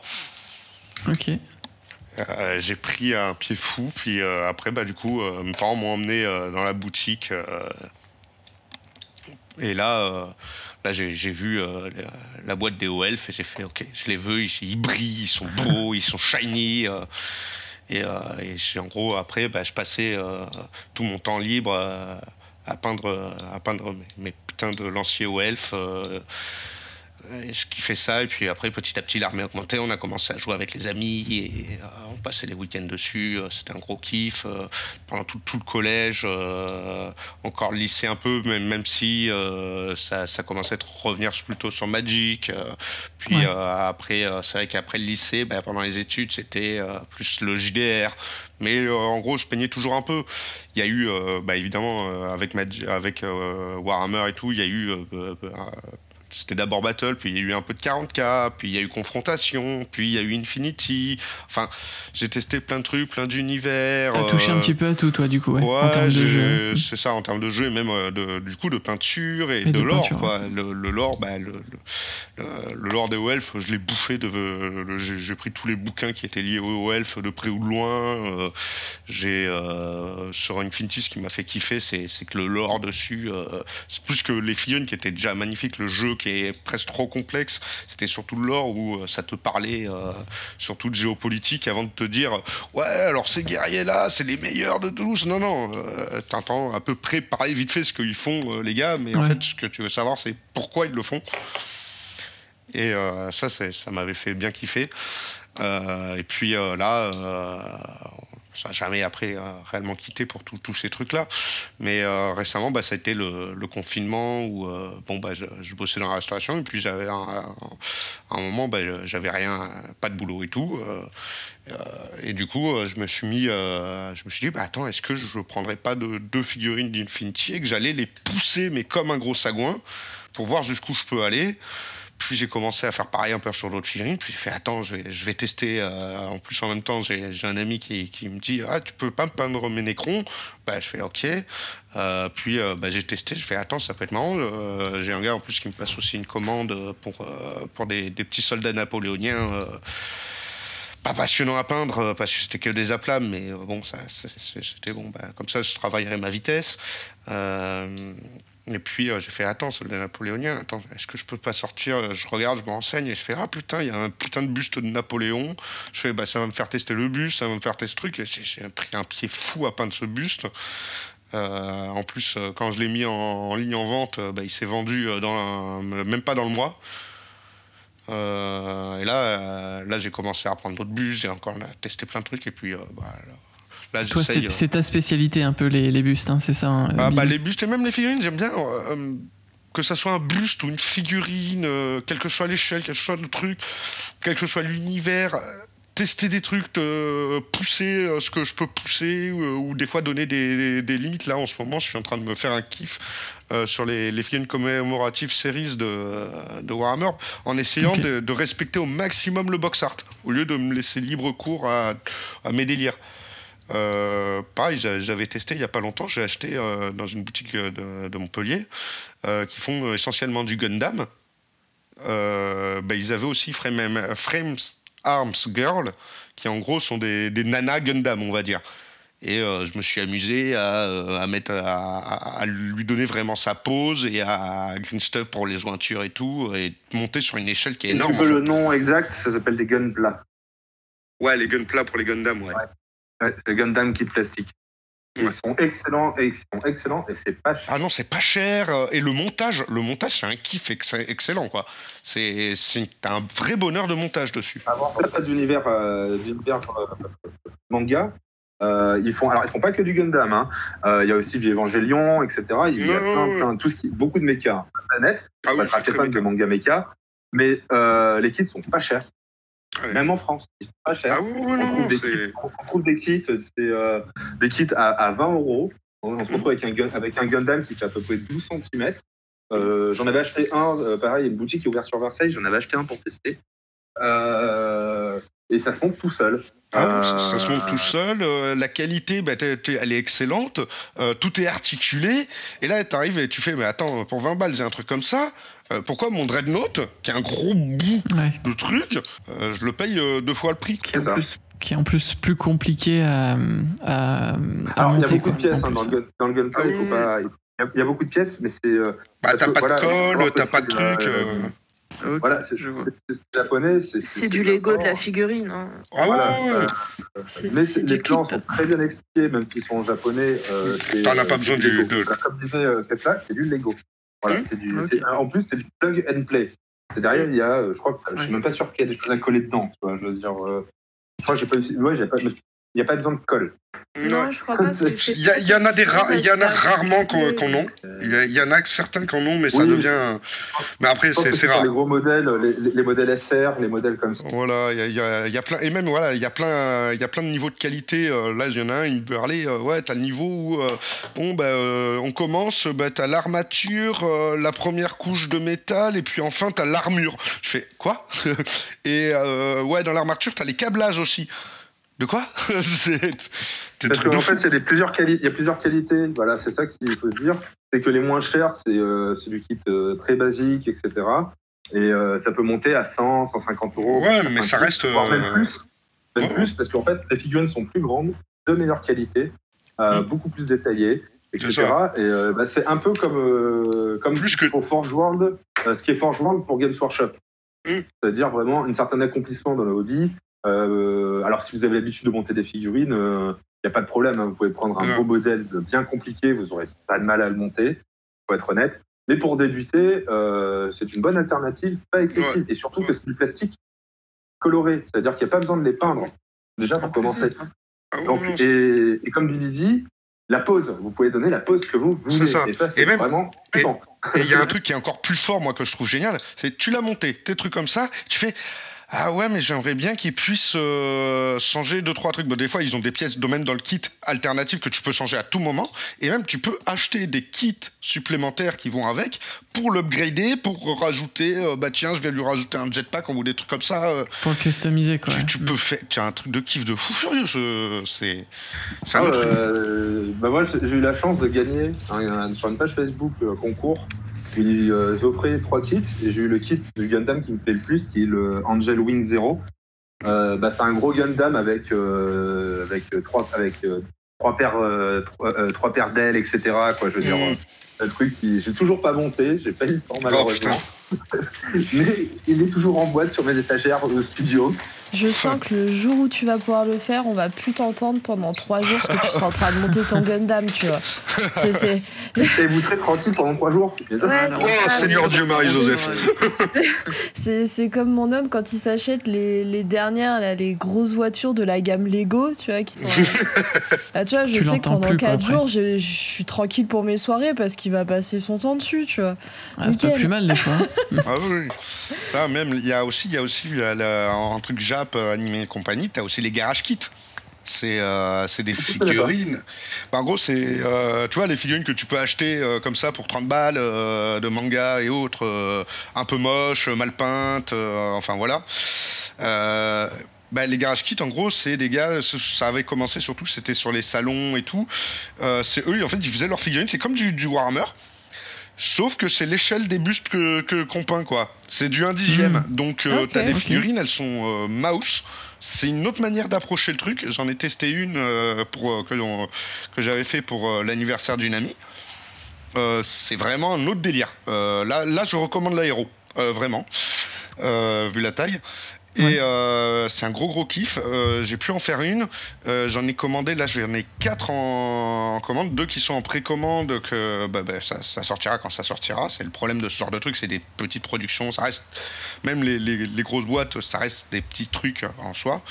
Ok. J'ai pris un pied fou, puis après, bah, du coup, mes parents m'ont emmené dans la boutique. et là, là j'ai vu la, boîte des Elf et j'ai fait, ok, je les veux, ils, ils brillent, ils sont beaux, ils sont shiny. Et, euh, et en gros, après, bah, je passais euh, tout mon temps libre euh, à peindre, à peindre mes, putains de lanciers je kiffais ça et puis après petit à petit l'armée augmentait on a commencé à jouer avec les amis et euh, on passait les week-ends dessus. Euh, c'était un gros kiff euh, pendant tout, tout, le collège encore le lycée un peu même, même si ça, ça, commençait à revenir plutôt sur Magic puis après c'est vrai qu'après le lycée bah, pendant les études c'était plus le JDR mais en gros je peignais toujours un peu. Il y a eu bah, évidemment avec avec Warhammer et tout il y a eu c'était d'abord Battle, puis il y a eu un peu de 40K, puis il y a eu Confrontation, puis il y a eu Infinity. Enfin, j'ai testé plein de trucs, plein d'univers. T'as touché un euh, petit peu à tout, toi, du coup, ouais, en termes de jeu. C'est ça, en termes de jeu, et même euh, de, du coup de peinture et, de, lore, quoi. Le, lore, bah, le, le, lore des Elf, je l'ai bouffé. De, j'ai pris tous les bouquins qui étaient liés aux Elf de près ou de loin. Euh, j'ai sur Infinity, ce qui m'a fait kiffer, c'est que le lore dessus, c'est plus que les figurines qui étaient déjà magnifiques, le jeu qui est presque trop complexe. C'était surtout le lore où euh, ça te parlait euh, surtout de géopolitique avant de te dire ouais alors ces guerriers là c'est les meilleurs de tous. Non non, euh, t'entends à peu près pareil vite fait ce qu'ils font les gars, mais en fait ce que tu veux savoir c'est pourquoi ils le font. Et ça, ça m'avait fait bien kiffer. et puis là, ça n'a jamais après euh, réellement quitté pour tous ces trucs-là. Mais euh, récemment, bah, ça a été le, confinement où euh, bon, bah, je, bossais dans la restauration et puis j'avais un, moment, bah, j'avais rien, pas de boulot et tout. et du coup, je me suis mis, je me suis dit, bah, attends, est-ce que je ne prendrais pas de, deux figurines d'Infinity et que j'allais les pousser, mais comme un gros sagouin, pour voir jusqu'où je peux aller. Puis j'ai commencé à faire pareil un peu sur l'autre figurine. Puis j'ai fait attends, je vais, je vais tester. Euh, en plus en même temps, j'ai un ami qui, me dit ah tu peux pas me peindre mes nécrons? Bah je fais ok. Euh, puis euh, bah, j'ai testé. Je fais attends ça peut être marrant. j'ai un gars en plus qui me passe aussi une commande pour pour des, petits soldats napoléoniens pas passionnant à peindre parce que c'était que des aplats, mais bon, ça, c'était bon. Bah, comme ça, je travaillerais ma vitesse. Euh, et puis euh, j'ai fait attends, soldat napoléonien, attends, est-ce que je peux pas sortir Je regarde, je me renseigne et je fais ah putain, il y a un putain de buste de Napoléon. Je fais bah ça va me faire tester le buste, ça va me faire tester ce truc. J'ai pris un pied fou à peindre ce buste. Euh, en plus, euh, quand je l'ai mis en, ligne en vente, bah, il s'est vendu dans même pas dans le mois. et là, là j'ai commencé à prendre d'autres bustes, j'ai encore testé plein de trucs et puis bah, toi, euh. c'est ta spécialité un peu les, les bustes, hein, c'est ça hein, ah, bah, Les bustes et même les figurines, j'aime bien. Euh, euh, que ça soit un buste ou une figurine, quelle que soit l'échelle, quel que soit le truc, quel que soit l'univers, tester des trucs, pousser ce que je peux pousser, ou, des fois donner des, des, limites. Là, en ce moment, je suis en train de me faire un kiff sur les, les figurines commémoratives series de, de Warhammer, en essayant de, de, respecter au maximum le box art, au lieu de me laisser libre cours à, à mes délires. Euh, pareil, j'avais testé il y a pas longtemps. J'ai acheté euh, dans une boutique de, de Montpellier euh, qui font essentiellement du Gundam. Bah, ils avaient aussi Frame, Frames Arms Girl, qui en gros sont des, des nanas Gundam, on va dire. Et je me suis amusé à, à mettre, à, à, lui donner vraiment sa pose et à Green Stuff pour les jointures et tout, et monter sur une échelle qui est énorme. Tu veux le nom exact, ça s'appelle des Gunpla. Ouais, les Gunpla pour les Gundam, ouais. ouais. Ouais, c'est Gundam Kit Plastique. Ils sont excellents et ils sont excellents et c'est pas cher. Ah non, c'est pas cher euh, et le montage, le montage c'est un kiff excellent quoi. C'est un vrai bonheur de montage dessus. Avant pas d'univers euh, euh, manga, Euh, ils font, alors ils font pas que du Gundam. hein. Euh, Il y a aussi du Evangelion, etc. Il y a Ouais, plein, ouais, plein, tout ce qui, beaucoup de mechas. Net. Ah Moi, je suis fan de manga mecha, mais euh, les kits sont pas chers. Ouais. Même en France, ils sont pas chers. Ah oui, oui, on, non, trouve des c'est- kits, on trouve des kits, c'est euh, des kits à, à 20 euros. On, on se retrouve avec un, Gun- avec un Gundam qui fait à peu près 12 cm. Euh, j'en avais acheté un, euh, pareil, une boutique qui est ouverte sur Versailles, j'en avais acheté un pour tester. Euh, et ça se monte tout seul. Ah ça, ça se monte Euh, tout seul. euh, la qualité, bah, elle est excellente. euh, tout est articulé. Et là, t'arrives et tu fais, mais attends, pour 20 balles, j'ai un truc comme ça. euh, pourquoi mon Dreadnought, qui est un gros bout Ouais. de truc, euh, je le paye euh, deux fois le prix Qui est, en plus, qui est en plus plus compliqué à, à, à Alors, il y a beaucoup de pièces hein, dans, le gun, dans le gunplay, Ah il faut oui. pas. Il y, a, il y a beaucoup de pièces, mais c'est. euh, Bah, t'as pas voilà, de colle, t'as pas de truc. Euh, euh, Ok, voilà, c'est japonais. C'est du Lego de la figurine. hein. Ah Voilà, ouais, euh, mais les plans clip. sont très bien expliqués, même s'ils sont japonais. Euh, c'est- T'en as pas besoin du de- Comme disait euh, Tesla, c'est du Lego. Voilà, Hum, c'est du, ok. c'est- en plus, c'est du plug and play. Et derrière, il y a, euh, je crois je suis même pas sûr qu'il y a des choses à coller dedans. Tu vois, je veux dire, euh, je crois que j'ai pas, eu- ouais, pas, n'y a pas besoin de colle. Non, je crois pas. parce que c'est Il y, a- il y en a des ra- il y en a rarement qu'on qu'on ont. Il y, a- il y en a certains qu'on ont, mais ça Oui, devient. Mais après, c'est rare. Les gros modèles, les, les- les modèles SR, les modèles comme ça. Voilà, il y a, y plein et même voilà, il y a plein, il y a plein de niveaux de qualité. euh, là, il y en a un, il me parlait, euh, ouais, t'as le niveau où euh, bon bah euh, on commence, bah t'as l'armature, euh, la première couche de métal et puis enfin t'as l'armure. Je fais quoi? Et euh, ouais, dans l'armature t'as les câblages aussi. De quoi Parce qu'en fait, c'est des plusieurs. Il y a plusieurs qualités. Voilà, c'est ça qu'il faut se dire. C'est que les moins chers, c'est euh, du kit euh, très basique, etc. Et euh, ça peut monter à 100, 150 euros. Ouais, mais ça reste, voire même euh, plus. Même plus, parce qu'en fait, les figurines sont plus grandes, de meilleure qualité, euh, beaucoup plus détaillées, etc. Mm. Et bah, c'est un peu comme, comme Plus que- pour Forge World, ce qui est Forge World pour Games Workshop. Mm. C'est-à-dire vraiment un certain accomplissement dans le hobby. Euh, alors, si vous avez l'habitude de monter des figurines, il n'y a pas de problème. hein. Vous pouvez prendre un beau modèle bien compliqué, vous n'aurez pas de mal à le monter, pour être honnête. Mais pour débuter, euh, c'est une bonne alternative, pas excessive. Et surtout que c'est du plastique coloré, c'est-à-dire qu'il n'y a pas besoin de les peindre, déjà pour commencer. Ah Donc, non, et, et comme Billy dit, la pause, vous pouvez donner la pause que vous voulez. C'est ça. Et ça, c'est vraiment. Et il y a un truc qui est encore plus fort, moi, que je trouve génial, c'est tu l'as monté, tes trucs comme ça, tu fais ah ouais, mais j'aimerais bien qu'ils puissent euh, changer deux trois trucs. Bon, des fois, ils ont des pièces domaine dans le kit alternatives que tu peux changer à tout moment, et même tu peux acheter des kits supplémentaires qui vont avec pour l'upgrader, pour rajouter, euh, bah tiens, je vais lui rajouter un jetpack ou des trucs comme ça. euh, Pour le customiser, quoi. tu, tu peux faire, tu as un truc de kiff de fou furieux, ce- c'est c'est un Ah, autre truc. bah moi, j'ai eu la chance de gagner sur une page Facebook un concours. Ils euh, trois kits et j'ai eu le kit du Gundam qui me plaît le plus, qui est le Angel Wing Zero. Euh, bah, c'est un gros Gundam avec euh, avec euh, trois avec euh, trois paires euh, trois, euh, trois paires d'ailes, etc. Quoi, je veux dire, Mmh. c'est un truc qui j'ai toujours pas monté, j'ai pas eu le temps malheureusement. Mais il est toujours en boîte sur mes étagères au studio. Je sens que le jour où tu vas pouvoir le faire, on va plus t'entendre pendant trois jours parce que tu seras en train de monter ton Gundam, tu vois. C'est, vous serez tranquille pendant trois jours. Ouais, Oh, Seigneur. Dieu, Marie-Joseph. C'est, c'est comme mon homme quand il s'achète les, les dernières, là, les grosses voitures de la gamme Lego, tu vois, qui sont. Là, tu vois, je Tu sais que pendant plus, quoi, 4 après. jours, je, je suis tranquille pour mes soirées parce qu'il va passer son temps dessus, tu vois. Ah, c'est pas plus mal, des fois. hein. Ah oui. Ah, même, il y a aussi, il y a aussi la- un truc Jap euh, animé et compagnie, t'as aussi les garage kits. C'est euh, des figurines. Bah, en gros, c'est euh, tu vois les figurines que tu peux acheter euh, comme ça pour 30 balles de manga et autres, un peu moches, mal peintes, enfin voilà. Bah, les garage kits, en gros, c'est des gars, ça avait commencé surtout, c'était sur les salons et tout. C'est eux, en fait, ils faisaient leurs figurines, c'est comme du, du Warhammer. Sauf que c'est l'échelle des bustes que que- qu'on peint quoi. C'est du 1 dixième. Donc euh, t'as des figurines, elles sont euh, mouse. C'est une autre manière d'approcher le truc. J'en ai testé une euh, pour euh, que, que j'avais fait pour euh, l'anniversaire d'une amie. Euh, c'est vraiment un autre délire. Euh, là, là, je recommande l'aéro, euh, vraiment, euh, vu la taille. Et euh, c'est un gros gros kiff. Euh, j'ai pu en faire une. Euh, j'en ai commandé, là j'en ai quatre en, commande. Deux qui sont en précommande, que bah, bah, ça, sortira quand ça sortira. C'est le problème de ce genre de truc, c'est des petites productions. Ça reste, même les, les, grosses boîtes, ça reste des petits trucs en soi.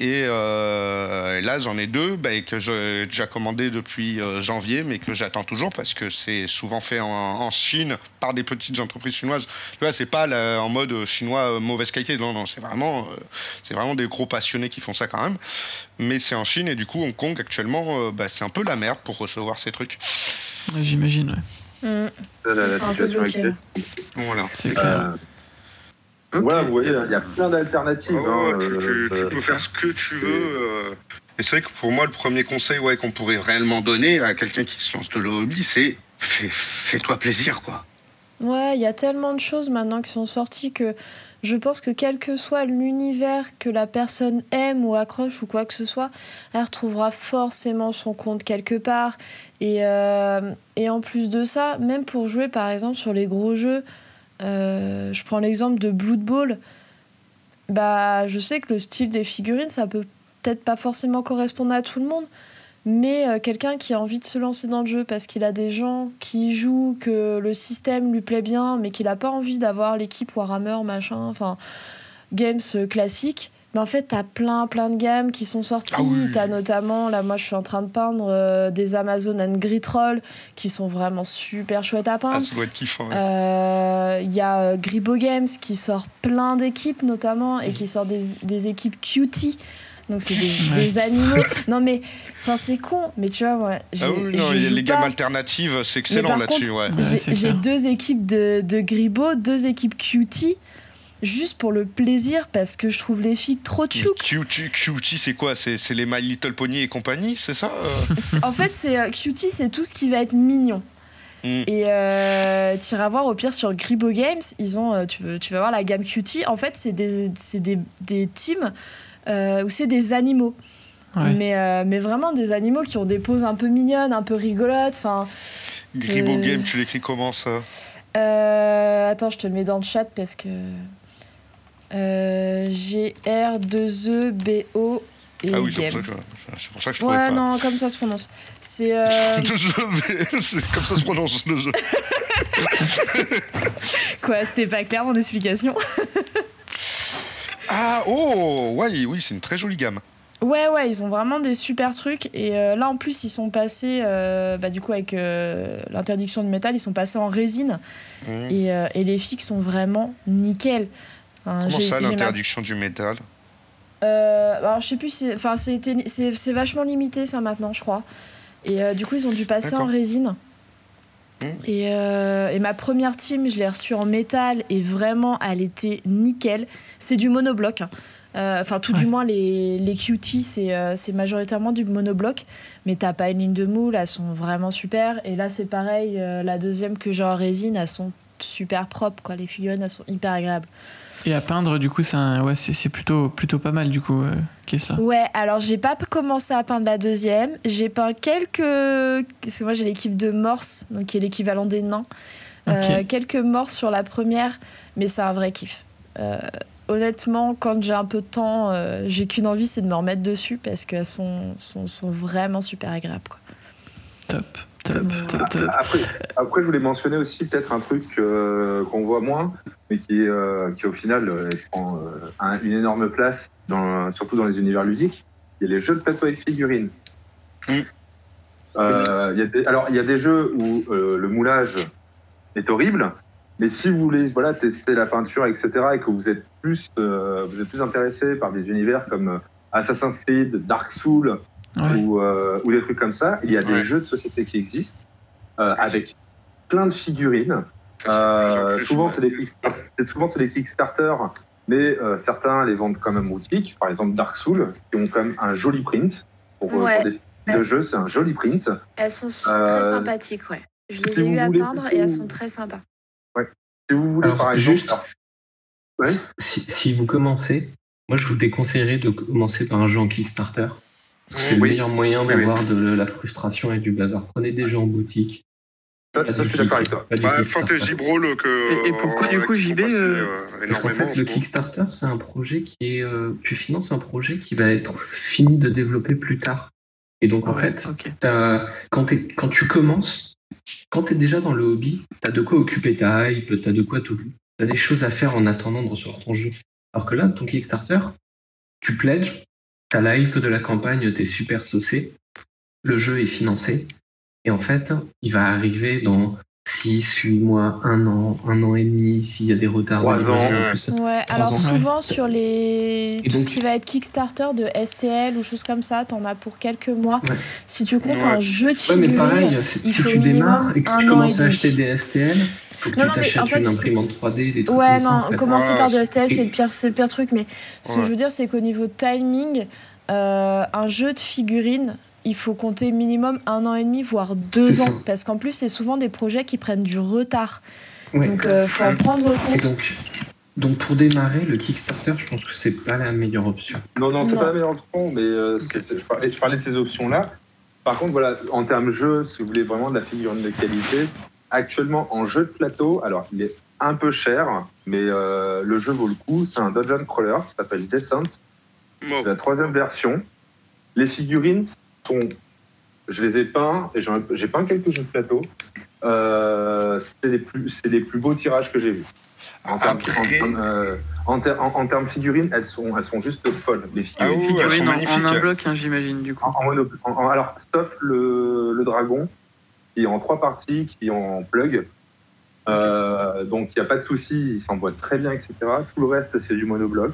Et là j'en ai deux bah, que j'ai déjà commandé depuis janvier, mais que j'attends toujours parce que c'est souvent fait en, Chine par des petites entreprises chinoises. Tu vois, c'est pas en mode chinois mauvaise qualité. Non, non, c'est vraiment euh, c'est vraiment des gros passionnés qui font ça quand même. Mais c'est en Chine et du coup, Hong Kong actuellement, euh, bah, c'est un peu la merde pour recevoir ces trucs. J'imagine, ouais. Mmh. c'est un peu bloqué. Voilà. C'est clair. Euh, voilà, vous voyez, il y a plein d'alternatives. Hein, tu, peux faire ce que tu veux. Et c'est vrai que pour moi, le premier conseil ouais, qu'on pourrait réellement donner à quelqu'un qui se lance de hobby, c'est fais-toi plaisir, quoi. Ouais, il y a tellement de choses maintenant qui sont sorties que je pense que quel que soit l'univers que la personne aime ou accroche ou quoi que ce soit, elle retrouvera forcément son compte quelque part. Et, euh, et en plus de ça, même pour jouer par exemple sur les gros jeux, euh, je prends l'exemple de Blood Bowl, bah, je sais que le style des figurines, ça peut peut-être pas forcément correspondre à tout le monde. Mais euh, quelqu'un qui a envie de se lancer dans le jeu parce qu'il a des gens qui jouent, que le système lui plaît bien, mais qu'il n'a pas envie d'avoir l'équipe Warhammer, machin, enfin, games euh, classiques, mais en fait, t'as plein, plein de gammes qui sont sorties. Ah T'as notamment, là, moi, je suis en train de peindre euh, des Amazon and Grit Roll qui sont vraiment super chouettes à peindre. Ah, ça doit être kiffant. Il y a Gribo Games qui sort plein d'équipes, notamment, et qui sort des, des équipes cutie donc c'est des, animaux. Non mais, enfin c'est con, mais tu vois moi. Ah oui, non, y a les gammes alternatives, c'est excellent là-dessus. Ouais. J'ai deux équipes de, de Gribo, deux équipes Cutie juste pour le plaisir parce que je trouve les filles trop chouques. Cutie, cutie c'est quoi? C'est les My Little Pony et compagnie, c'est ça euh? En fait, c'est euh, cutie, c'est tout ce qui va être mignon. Mm. Et euh, tu iras voir au pire sur Gribo Games, ils ont, euh, tu, veux, tu vas voir la gamme Cutie. En fait, c'est des, des, des teams euh, où c'est des animaux. Mais, euh, mais vraiment des animaux qui ont des poses un peu mignonnes, un peu rigolotes. Enfin, Gribo euh, Game, tu l'écris comment ça? Attends, je te le mets dans le chat parce que. G-R-2-E-B-O et ah oui, c'est pour, ça que je Ouais, pas. non, comme ça se prononce. C'est. c'est comme ça se prononce le jeu. Quoi, c'était pas clair mon explication? Ah, oh, ouais, oui, c'est une très jolie gamme. Ouais, ouais, ils ont vraiment des super trucs. Et euh, là, en plus, ils sont passés, euh, bah, du coup, avec euh, l'interdiction du métal, ils sont passés en résine. Mmh. Et, et, les fixes sont vraiment nickel. Comment ça, l'interdiction du métal Alors, je sais plus, c'est vachement limité, ça, maintenant, je crois. Et du coup, ils ont dû passer en résine. Mmh. Et, et, ma première team, je l'ai reçue en métal et vraiment, elle était nickel. C'est du monobloc. Hein. Euh, enfin, tout du moins, les, les QT, euh, c'est majoritairement du monobloc. Mais t'as pas une ligne de moule, elles sont vraiment super. Et là, c'est pareil, euh, la deuxième que j'ai en résine, elles sont super propres. Quoi. Les figurines, elles sont hyper agréables. Et à peindre, du coup, c'est ouais, plutôt, plutôt pas mal, du coup, qu'est-ce là Ouais, alors j'ai pas commencé à peindre la deuxième. J'ai peint quelques. Parce que moi, j'ai l'équipe de Morse, donc qui est l'équivalent des nains. quelques morses sur la première, mais c'est un vrai kiff honnêtement, quand j'ai un peu de temps, euh, j'ai qu'une envie, c'est de me remettre dessus parce qu'elles sont, sont, sont, vraiment super agréables. Quoi. Top. Top, top, top. Après, je voulais mentionner aussi peut-être un truc euh, qu'on voit moins, mais qui, euh, qui au final prend une énorme place, dans, surtout dans les univers ludiques. Il y a les jeux de plateau avec figurines. Mm. y a des, alors, il y a des jeux où le moulage est horrible, mais si vous voulez voilà, tester la peinture, etc., et que vous êtes plus, euh, vous êtes plus intéressé par des univers comme euh, Assassin's Creed, Dark Souls ou, euh, ou, des trucs comme ça, il y a des jeux de société qui existent avec plein de figurines. souvent, c'est des, souvent, c'est des Kickstarter, mais certains les vendent quand même boutique. Par exemple, Dark Souls, qui ont quand même un joli print. Pour, pour des de jeux, c'est un joli print. Elles sont très sympathiques, ouais. Je les ai eues à peindre et elles sont très sympas. Si vous voulez, par Juste, si, vous commencez, moi je vous déconseillerais de commencer par un jeu en Kickstarter. C'est le meilleur moyen d'avoir de la frustration et du bazar. Prenez des jeux en boutique. Ça, ça, je suis d'accord avec toi. Bah, Fantasy Brawl que. Et, et pourquoi du coup JB euh, Parce qu'en fait, le Kickstarter, c'est un projet qui est. euh, tu finances un projet qui va être fini de développer plus tard. Et donc, en Ouais, fait, quand tu commences, quand tu es déjà dans le hobby, tu as de quoi occuper ta hype, tu as de quoi tout. Tu as des choses à faire en attendant de recevoir ton jeu. Alors que là, ton Kickstarter, tu pledges, tu as la hype de la campagne, tu es super saucé, le jeu est financé, et en fait, il va arriver dans 6, 8 mois, 1 an, 1 an et demi, s'il y a des retards. Trois de livraison, ans. en plus. Ouais, alors ans. souvent sur les Et tout donc- ce qui va être Kickstarter de STL ou choses comme ça, t'en as pour quelques mois. Ouais. Si tu comptes Ouais. un jeu de Ouais, mais figurines, pareil, si, il si faut tu démarres et que un tu an commences et à demi. acheter des STL, faut que Non, tu non, mais en fait, une imprimante 3D, des trucs Ouais, comme ça, non, en fait. commencer Ouais. par de STL, c'est le pire, c'est le pire truc. Mais ce que je veux dire, c'est qu'au niveau timing, euh, un jeu de figurines, il faut compter minimum un an et demi, voire deux C'est ans. ça. Parce qu'en plus, c'est souvent des projets qui prennent du retard. Ouais. Donc, il faut en prendre compte. donc, donc pour démarrer, le Kickstarter, je pense que c'est pas la meilleure option. Non, non, c'est Non. pas la meilleure option, mais euh, parlais, je parlais de ces options-là. Par contre, voilà, en termes jeu, si vous voulez vraiment de la figurine de qualité, actuellement en jeu de plateau, alors il est un peu cher, mais euh, le jeu vaut le coup. C'est un dungeon crawler qui s'appelle Descent. C'est la troisième version. Les figurines sont. Je les ai peints, et j'ai peint quelques jeux de plateau. Euh, c'est les, plus- c'est les plus beaux tirages que j'ai vus. En termes, en, Après- termes, euh, en ter- en- en termes figurines, elles sont, elles sont juste folles. Les Ah figurines. oui, elles sont Figurines en, un bloc, hein, j'imagine, du coup. En- en mono- en- en- alors, sauf le, le dragon, qui est en trois parties, qui est en plug. Euh, donc, il n'y a pas de souci, il s'emboîte très bien, etc. Tout le reste, c'est du monobloc.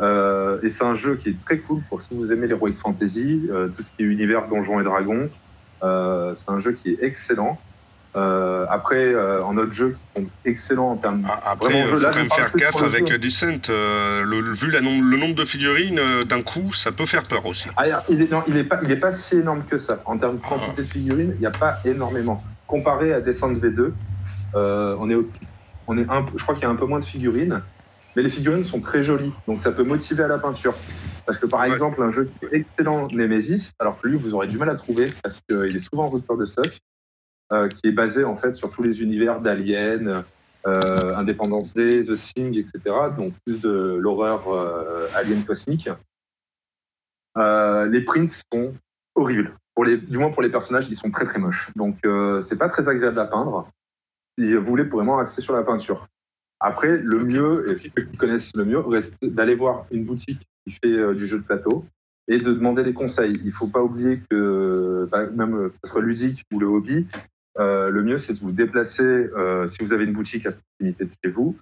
Euh, et c'est un jeu qui est très cool pour si vous aimez l'Heroic Fantasy, euh, tout ce qui est univers Donjons et Dragons. C'est un jeu qui est excellent. Euh, après, euh, en autre jeu qui sont excellents en termes Ah, Après, il je- faut là, quand même faire gaffe avec jeu. Descent. euh, le, le- vu la nom- le nombre de figurines, euh, d'un coup, ça peut faire peur aussi. Ah, il est, non, il est pas, il est pas si énorme que ça. En termes de quantité de figurines, il n'y a pas énormément. Comparé à Descent V2, euh, on est, on est un, je crois qu'il y a un peu moins de figurines, mais les figurines sont très jolies, donc ça peut motiver à la peinture. Parce que par Ouais. exemple, un jeu qui est excellent, Nemesis, alors que lui, vous aurez du mal à trouver parce qu'il est souvent en rupture de stock, qui est basé en fait sur tous les univers d'Alien, euh, Independence Day, The Thing, etc. Donc plus de l'horreur euh, alien cosmique. Euh, les prints sont horribles. Pour les, du moins pour les personnages, ils sont très très moches. Donc euh, c'est pas très agréable à peindre. Si vous voulez vraiment axer sur la peinture. Après, le mieux, et ceux qui connaissent le mieux, reste d'aller voir une boutique qui fait euh, du jeu de plateau et de demander des conseils. Il faut pas oublier que, bah, même euh, que ce soit ludique ou le hobby, euh, le mieux c'est de vous déplacer, euh, si vous avez une boutique à proximité de chez vous,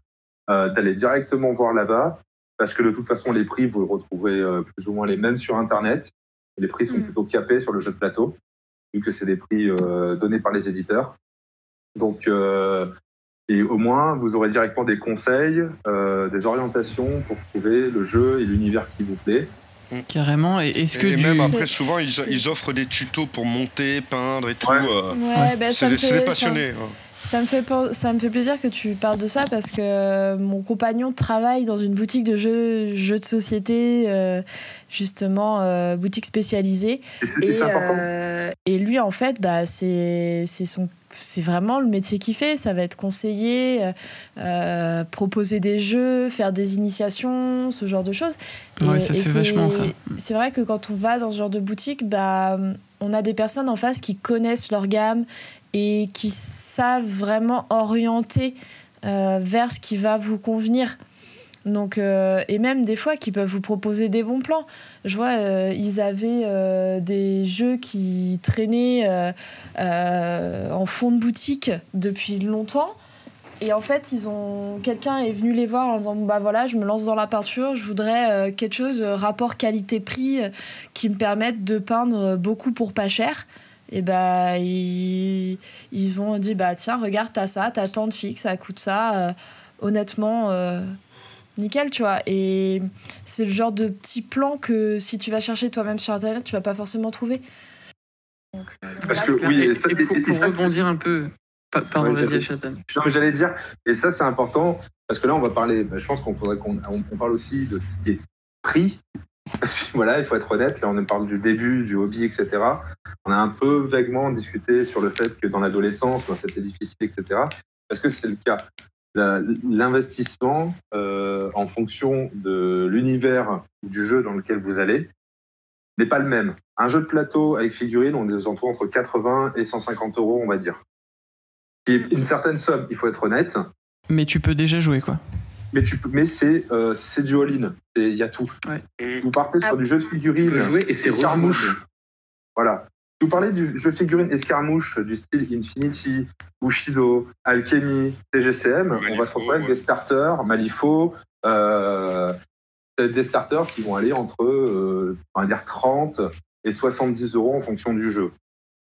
euh, d'aller directement voir là-bas, parce que de toute façon, les prix, vous retrouverez euh, plus ou moins les mêmes sur Internet. Les prix sont Mhm. plutôt capés sur le jeu de plateau, vu que c'est des prix donnés par les éditeurs. Donc, et au moins, vous aurez directement des conseils, des orientations pour trouver le jeu et l'univers qui vous plaît. Carrément. Et est-ce que Et du... même après, souvent, ils, offrent des tutos pour monter, peindre et tout. Ouais. euh, Ouais, ben, ça c'est me des fait. ça- passionnés. hein. Ça me, fait, ça me fait plaisir que tu parles de ça parce que mon compagnon travaille dans une boutique de jeux, jeux de société, euh, justement, euh, boutique spécialisée. Et euh, lui, en fait, bah, c'est c'est son- c'est vraiment le métier qu'il fait. Ça va être conseiller, euh, euh, proposer des jeux, faire des initiations, ce genre de choses. Ouais, ça se fait c'est- vachement, ça. C'est vrai que quand on va dans ce genre de boutique, bah, on a des personnes en face qui connaissent leur gamme et qui savent vraiment orienter euh, vers ce qui va vous convenir. Donc, euh, et même des fois qui peuvent vous proposer des bons plans. Je vois, euh, ils avaient euh, des jeux qui traînaient en fond de boutique depuis longtemps. Et en fait, ils ont quelqu'un est venu les voir en disant bah voilà, je me lance dans la peinture, je voudrais quelque chose rapport qualité-prix qui me permette de peindre beaucoup pour pas cher. Et bah ils, ils ont dit bah tiens, regarde, t'as ça, t'as tant de fixe, ça coûte ça. honnêtement, nickel, tu vois. Et c'est le genre de petit plan que si tu vas chercher toi-même sur internet, tu vas pas forcément trouver. Donc, euh, Parce que oui, et, et ça- et pour, ça- rebondir un peu. Pa- Pardon, Ouais, vas-y. Non, mais j'allais dire, et ça c'est important, parce que là on va parler, bah, je pense qu'on faudrait qu'on on- on parle aussi de ce qui est prix, Parce que voilà, il faut être honnête, là on parle du début, du hobby, etc. On a un peu vaguement discuté sur le fait que dans l'adolescence, ben, c'était difficile, etc. Parce que c'est le cas. L'investissement euh, en fonction de l'univers du jeu dans lequel vous allez n'est pas le même. Un jeu de plateau avec figurines, on est aux alentours entre 80 et 150 euros, on va dire. C'est une certaine somme, il faut être honnête. Mais tu peux déjà jouer, quoi. Mais, tu peux, mais c'est euh, c'est du all-in, il y a tout. Vous partez sur Ah. du jeu de figurines, peux jouer et c'est. Voilà. Si vous parlez du jeu de figurines escarmouche du style Infinity, Bushido, Alchemy, TGCM, on va se retrouver avec ouais. des starters, Malifaux, euh, des starters qui vont aller entre euh, on va dire 30 et 70 euros en fonction du jeu.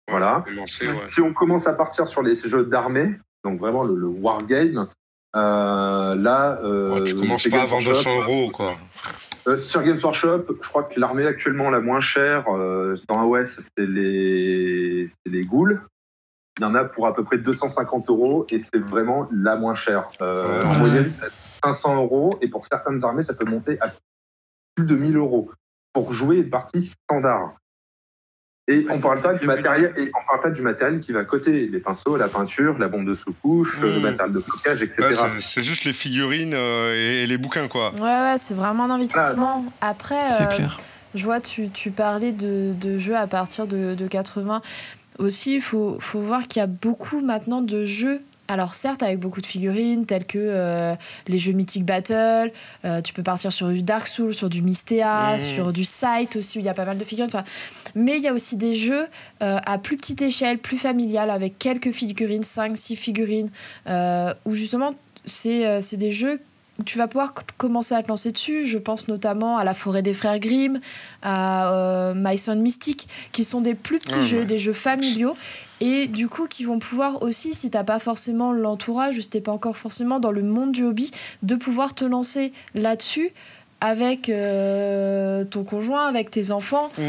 Voilà. Commencer, ouais. Si on commence à partir sur les jeux d'armée, donc vraiment le, le wargame, euh, là, Ouais, tu commences pas avant Workshop, 200 euros, quoi. Euh, sur Games Workshop, je crois que l'armée actuellement la moins chère euh, dans AOS, c'est les, c'est les ghouls. Il y en a pour à peu près 250 euros et c'est vraiment la moins chère. Euh, en moyenne, c'est 500 euros et pour certaines armées, ça peut monter à plus de 1000 euros pour jouer une partie standard. Et on parle pas du matériel, et on parle pas du matériel qui va côté, les pinceaux, la peinture, la bombe de sous-couche, Mmh. le matériel de blocage, etc. Ouais, c'est- juste les figurines euh, et, les bouquins, quoi. Ouais, ouais, c'est vraiment un investissement. Après, euh, clair. je vois, tu, tu parlais de, de jeux à partir de, de 80. Aussi, il faut, faut voir qu'il y a beaucoup maintenant de jeux. Alors certes, avec beaucoup de figurines, tels que euh, les jeux Mythic Battle, euh, tu peux partir sur du Dark Souls, sur du Mystea, Mhm. sur du Sight aussi, où il y a pas mal de figurines. Enfin, mais il y a aussi des jeux euh, à plus petite échelle, plus familiales, avec quelques figurines, 5-6 figurines, euh, où justement, c'est c'est des jeux où tu vas pouvoir commencer à te lancer dessus. Je pense notamment à la forêt des frères Grimm, à euh, My Son Mystic, qui sont des plus petits Ah, jeux, des jeux familiaux, et du coup qui vont pouvoir aussi, si t'as pas forcément l'entourage, ou si t'es pas encore forcément dans le monde du hobby, de pouvoir te lancer là-dessus avec euh, ton conjoint, avec tes enfants, Mm.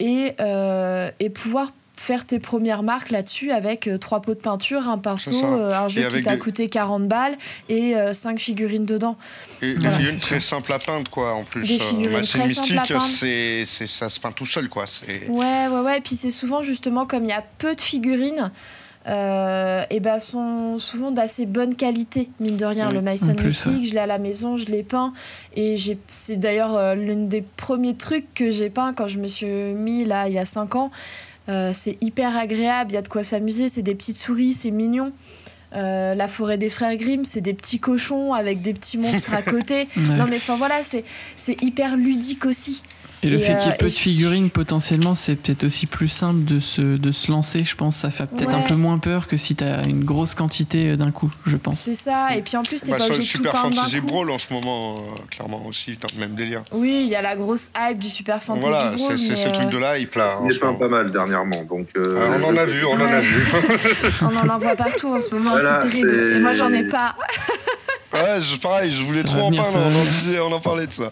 et, euh, et pouvoir faire tes premières marques là-dessus avec euh, trois pots de peinture, un pinceau, euh, un jeu qui t'a des- coûté 40 balles et euh, cinq figurines dedans. Et des Voilà, figurines c'est très simples à peindre, quoi, en plus. Des figurines Machine très simples à Mystique, peindre. c'est, c'est, ça se peint tout seul, quoi. Ouais, ouais, ouais. Et puis c'est souvent justement comme il y a peu de figurines. Euh, et ben sont souvent d'assez bonne qualité mine de rien Mm. le Mason Mystique je l'ai à la maison je l'ai peint et j'ai c'est d'ailleurs euh, l'un des premiers trucs que j'ai peint quand je me suis mis là il y a 5 ans Euh, c'est hyper agréable il y a de quoi s'amuser c'est des petites souris c'est mignon. Euh, la forêt des frères Grimm c'est des petits cochons avec des petits monstres à côté. Ouais. non mais enfin voilà c'est c'est hyper ludique aussi Et le Et, fait qu'il y euh, ait peu et de je- figurines, potentiellement, c'est peut-être aussi plus simple de se, de se lancer, je pense. Ça fait peut-être un peu moins peur que si tu as une grosse quantité euh, d'un coup, je pense. c'est ça et puis en plus t'es Bah, pas obligé de tout Super peindre d'un Fantasy coup Brawl en ce moment, euh, clairement aussi, dans le même délire. Oui, il y a la grosse hype du Super Fantasy voilà, Brawl, c'est, c'est le truc de euh, hype, là. Il est ce moment. pas mal dernièrement, donc. euh, Ah, on en a vu, on en a vu. on en envoie partout en ce moment, Voilà, c'est terrible. Et moi, j'en ai pas. ouais, je- pareil, je voulais Ça trop en venir, parler, on en venir. disait, on en parlait de ça.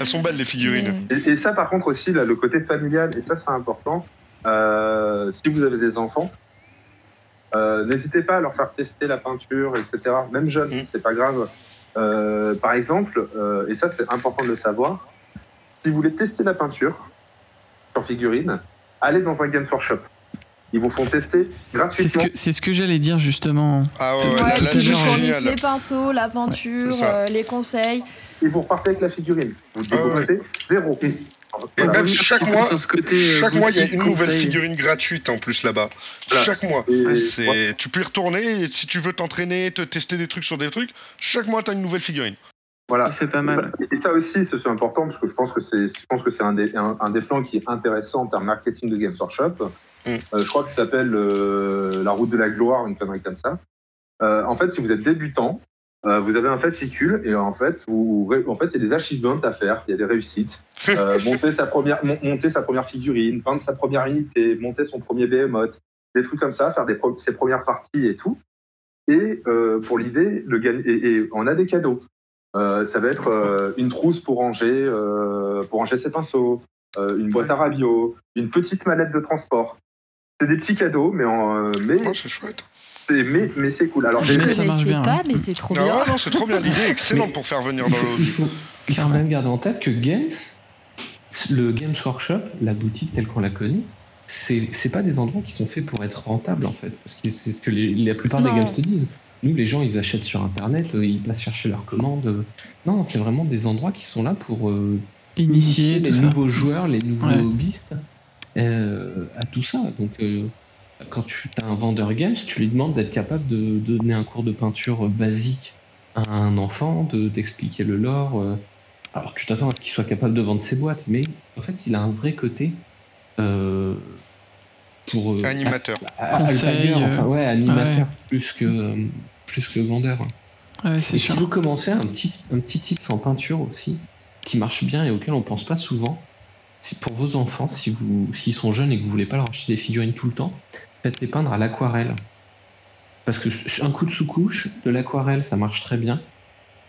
Elles sont belles, les figurines. Et, et ça, par contre, aussi, là, le côté familial, et ça, c'est important. euh, si vous avez des enfants, euh, n'hésitez pas à leur faire tester la peinture, etc. Même jeunes, Mm. c'est pas grave. Euh, par exemple, euh, et ça, c'est important de le savoir, si vous voulez tester la peinture sur figurine, allez dans un Games Workshop. Ils vous font tester C'est ce gratuitement. que, c'est ce que j'allais dire, justement. Ah ouais, Ouais, ouais, là, ils vous fournissent les pinceaux, la peinture, euh, les conseils. Et vous repartez avec la figurine. Vous Ah ouais. déboursez zéro. Et Voilà. même chaque mois, euh, chaque mois, il y a une nouvelle figurine gratuite en plus là-bas. Voilà. Chaque mois. Et- Ouais, c'est- Tu peux y retourner et si tu veux t'entraîner, te tester des trucs sur des trucs, chaque mois, t'as une nouvelle figurine. Voilà. C'est pas mal. Et ça aussi, c'est c'est important parce que je pense que c'est, je pense que c'est un des, un, un des plans qui est intéressant en termes marketing de Games Workshop. Mm. Euh, je crois que ça s'appelle euh, la route de la gloire, une connerie comme ça. Euh, en fait, si vous êtes débutant, vous avez un fascicule et en fait, vous, en fait, il y a des achievements à faire, il y a des réussites. Euh, monter sa première, mon- monter sa première figurine, peindre sa première unité, monter son premier behemoth, des trucs comme ça, faire des ses premières parties et tout. Et euh, pour l'idée, le gagne- et, et on a des cadeaux. Euh, ça va être une trousse pour ranger, pour ranger ses pinceaux, une boîte à rabio, une petite mallette de transport. C'est des petits cadeaux, mais en, euh, mais Oh, c'est chouette. c'est mais, mais c'est cool. Alors Je marche connaissais bien, pas, hein. mais c'est trop Ah bien. non, c'est trop bien. L'idée est excellente pour faire venir dans le Il faut, il faut Clairement. même garder en tête que Games le Games Workshop, la boutique telle qu'on la connaît, c'est c'est pas des endroits qui sont faits pour être rentables en fait. Parce que c'est ce que les- la plupart des games te disent. Nous, les gens, ils achètent sur internet, euh, ils passent chercher leurs commandes. Non, c'est vraiment des endroits qui sont là pour euh, Initié, les nouveaux joueurs, les nouveaux Ouais. hobbyistes euh, à tout ça. Donc, euh, quand tu as un vendeur games, tu lui demandes d'être capable de, de donner un cours de peinture basique à un enfant, de d'expliquer le lore. euh. Alors, tu t'attends à ce qu'il soit capable de vendre ses boîtes, mais en fait, il a un vrai côté euh, pour euh, Animateur. Conseil, euh, enfin ouais, animateur ouais. plus que plus que vendeur. Ouais, Et si vous commencez un petit, un petit tips en peinture aussi, qui marche bien et auquel on pense pas souvent, c'est pour vos enfants, si vous, s'ils sont jeunes et que vous voulez pas leur acheter des figurines tout le temps, faites-les peindre à l'aquarelle. Parce que un coup de sous-couche, de l'aquarelle, ça marche très bien.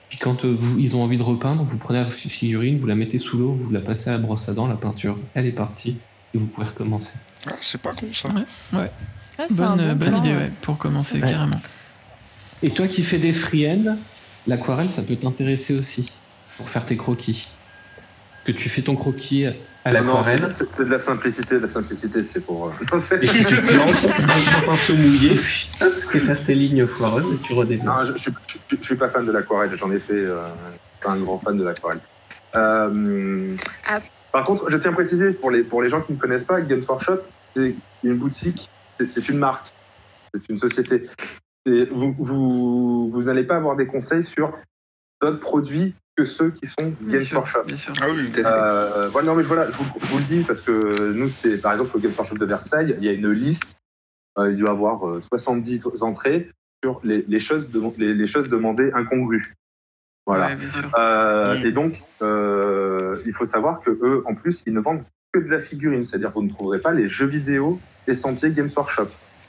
Puis quand euh, vous, ils ont envie de repeindre, vous prenez la fi- figurine, vous la mettez sous l'eau, vous la passez à la brosse à dents, la peinture, elle est partie, et vous pouvez recommencer. Ah, c'est pas con ça. Ah, c'est un Bonne, bon bonne plan, idée, ouais. ouais, pour commencer, Ouais. carrément. Et toi qui fais des freehand, l'aquarelle, ça peut t'intéresser aussi, pour faire tes croquis. Que tu fais ton croquis à non, c'est l'aquarelle, c'est- c'est de la simplicité. La simplicité, c'est pour. euh, et si tu te lances avec ton pinceau mouillé, tu effaces tes lignes foireuses et tu redémarres. Non, je, je, je- je suis pas fan de l'aquarelle. J'en ai fait. Euh, pas un grand fan de l'aquarelle. Euh, Ah. Par contre, je tiens à préciser pour les pour les gens qui ne connaissent pas, Games Workshop, c'est une boutique, c'est- une marque, c'est une société. Vous, vous, vous n'allez pas avoir des conseils sur d'autres produits que ceux qui sont Games Workshop. bien sûr. Ah oui. Euh, voilà, non, mais voilà, je vous, je vous le dis parce que nous, c'est par exemple au Games Workshop de Versailles, il y a une liste, euh, il doit y avoir euh, 70 entrées sur les, les choses, de- les, les choses demandées incongrues. Voilà. Ouais, bien sûr. Euh, Mm. Et donc, euh, il faut savoir que eux, en plus, ils ne vendent que de la figurine, c'est-à-dire que vous ne trouverez pas les jeux vidéo estampillés Games Workshop.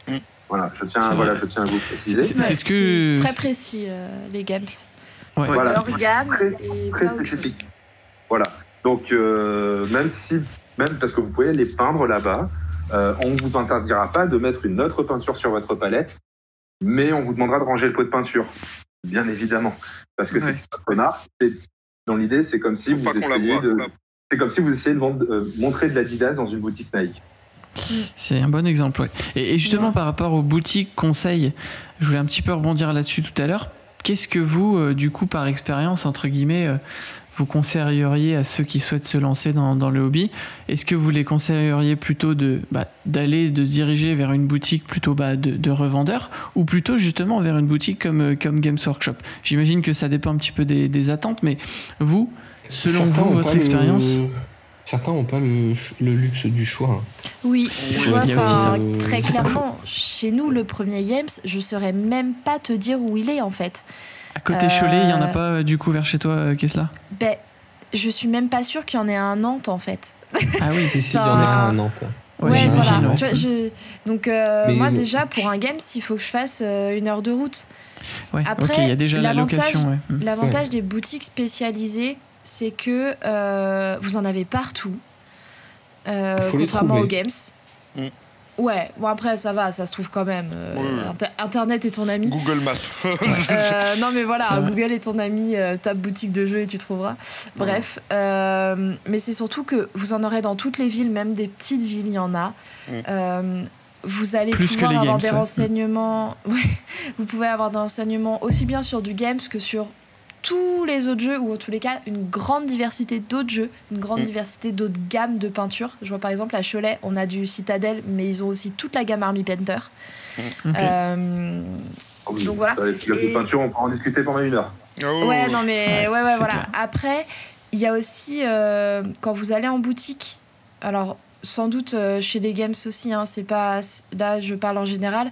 Mm. Voilà, je tiens, voilà, je tiens à vous préciser. C'est- ce que- très précis, euh, les games. Ouais. Voilà. Leur gamme Très- spécifique. Voilà. Donc, euh, même si, même parce que vous pouvez les peindre là-bas, euh, on ne vous interdira pas de mettre une autre peinture sur votre palette, mais on vous demandera de ranger le pot de peinture, bien évidemment, parce que Ouais. c'est votre marque. Dans l'idée, c'est comme si Faut vous essayez de, c'est comme si vous essayez de vendre- euh, montrer de l'Adidas dans une boutique Nike. C'est un bon exemple, ouais. Et, et justement, Ouais. par rapport aux boutiques conseils, je voulais un petit peu rebondir là-dessus tout à l'heure. Qu'est-ce que vous, euh, du coup, par expérience, entre guillemets, euh, vous conseilleriez à ceux qui souhaitent se lancer dans, dans le hobby? Est-ce que vous les conseilleriez plutôt de bah, d'aller, de se diriger vers une boutique plutôt bah, de, de revendeurs ou plutôt justement vers une boutique comme, euh, comme Games Workshop? J'imagine que ça dépend un petit peu des, des attentes, mais vous, selon Certains vous, votre le- expérience Certains n'ont pas le, luxe du choix. Oui, Ouais, tu vois, il y a aussi enfin, ça. très clairement, chez nous, le premier Games, je saurais même pas te dire où il est en fait. À côté Cholet, il n'y en a Euh, pas euh, du coup vers chez toi, euh, Kessla Ben, je suis même pas sûre qu'il y en ait un à Nantes en fait. Ah oui, Si, si, il y en a un à Nantes. Ouais, voilà. ouais. Tu vois, je- Donc, euh, moi, déjà, pour un Games, il faut que je fasse euh, une heure de route. Ouais, Après, y a déjà la l'avantage- location. Ouais. Mm. L'avantage des boutiques spécialisées, c'est que euh, vous en avez partout, euh, contrairement aux. Games. Mm. Ouais, bon après ça va, ça se trouve quand même. euh, Ouais, ouais. Inter- Internet est ton ami. Google Maps. Euh, non mais voilà. Google est ton ami, euh, tape boutique de jeux et tu trouveras. Bref, euh, mais c'est surtout que vous en aurez dans toutes les villes, même des petites villes, il y en a. Mm. Euh, vous allez Plus pouvoir avoir games, des renseignements. Vous pouvez avoir des renseignements aussi bien sur du games que sur tous les autres jeux, ou en tous les cas, une grande diversité d'autres jeux, une grande Mm. diversité d'autres gammes de peinture. Je vois par exemple à Cholet, on a du Citadel, mais ils ont aussi toute la gamme Army Painter. Ok. Euh, oui, Donc voilà. euh, Les de peinture, on peut en discuter pendant une heure. Ah ouais, non, mais Ouais, ouais, voilà. clair. Après, il y a aussi, euh, quand vous allez en boutique, alors sans doute euh, chez les games aussi, hein, c'est pas. Là, je parle en général.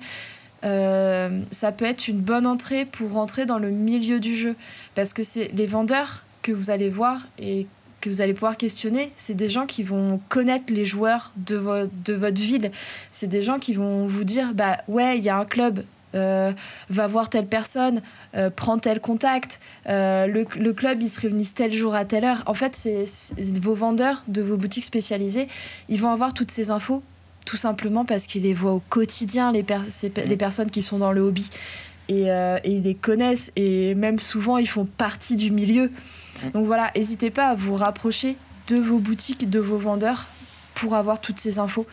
Euh, ça peut être une bonne entrée pour rentrer dans le milieu du jeu. Parce que c'est les vendeurs que vous allez voir et que vous allez pouvoir questionner, c'est des gens qui vont connaître les joueurs de, vo- de votre ville. C'est des gens qui vont vous dire bah ouais, il y a un club, euh, va voir telle personne, euh, prends tel contact, euh, le, le club il se réunissent tel jour à telle heure. En fait, c'est- vos vendeurs de vos boutiques spécialisées, ils vont avoir toutes ces infos tout simplement parce qu'ils les voient au quotidien, les, per- ces pe- les personnes qui sont dans le hobby. Et, euh, et ils les connaissent et même souvent ils font partie du milieu. Donc voilà, n'hésitez pas à vous rapprocher de vos boutiques, de vos vendeurs, pour avoir toutes ces infos,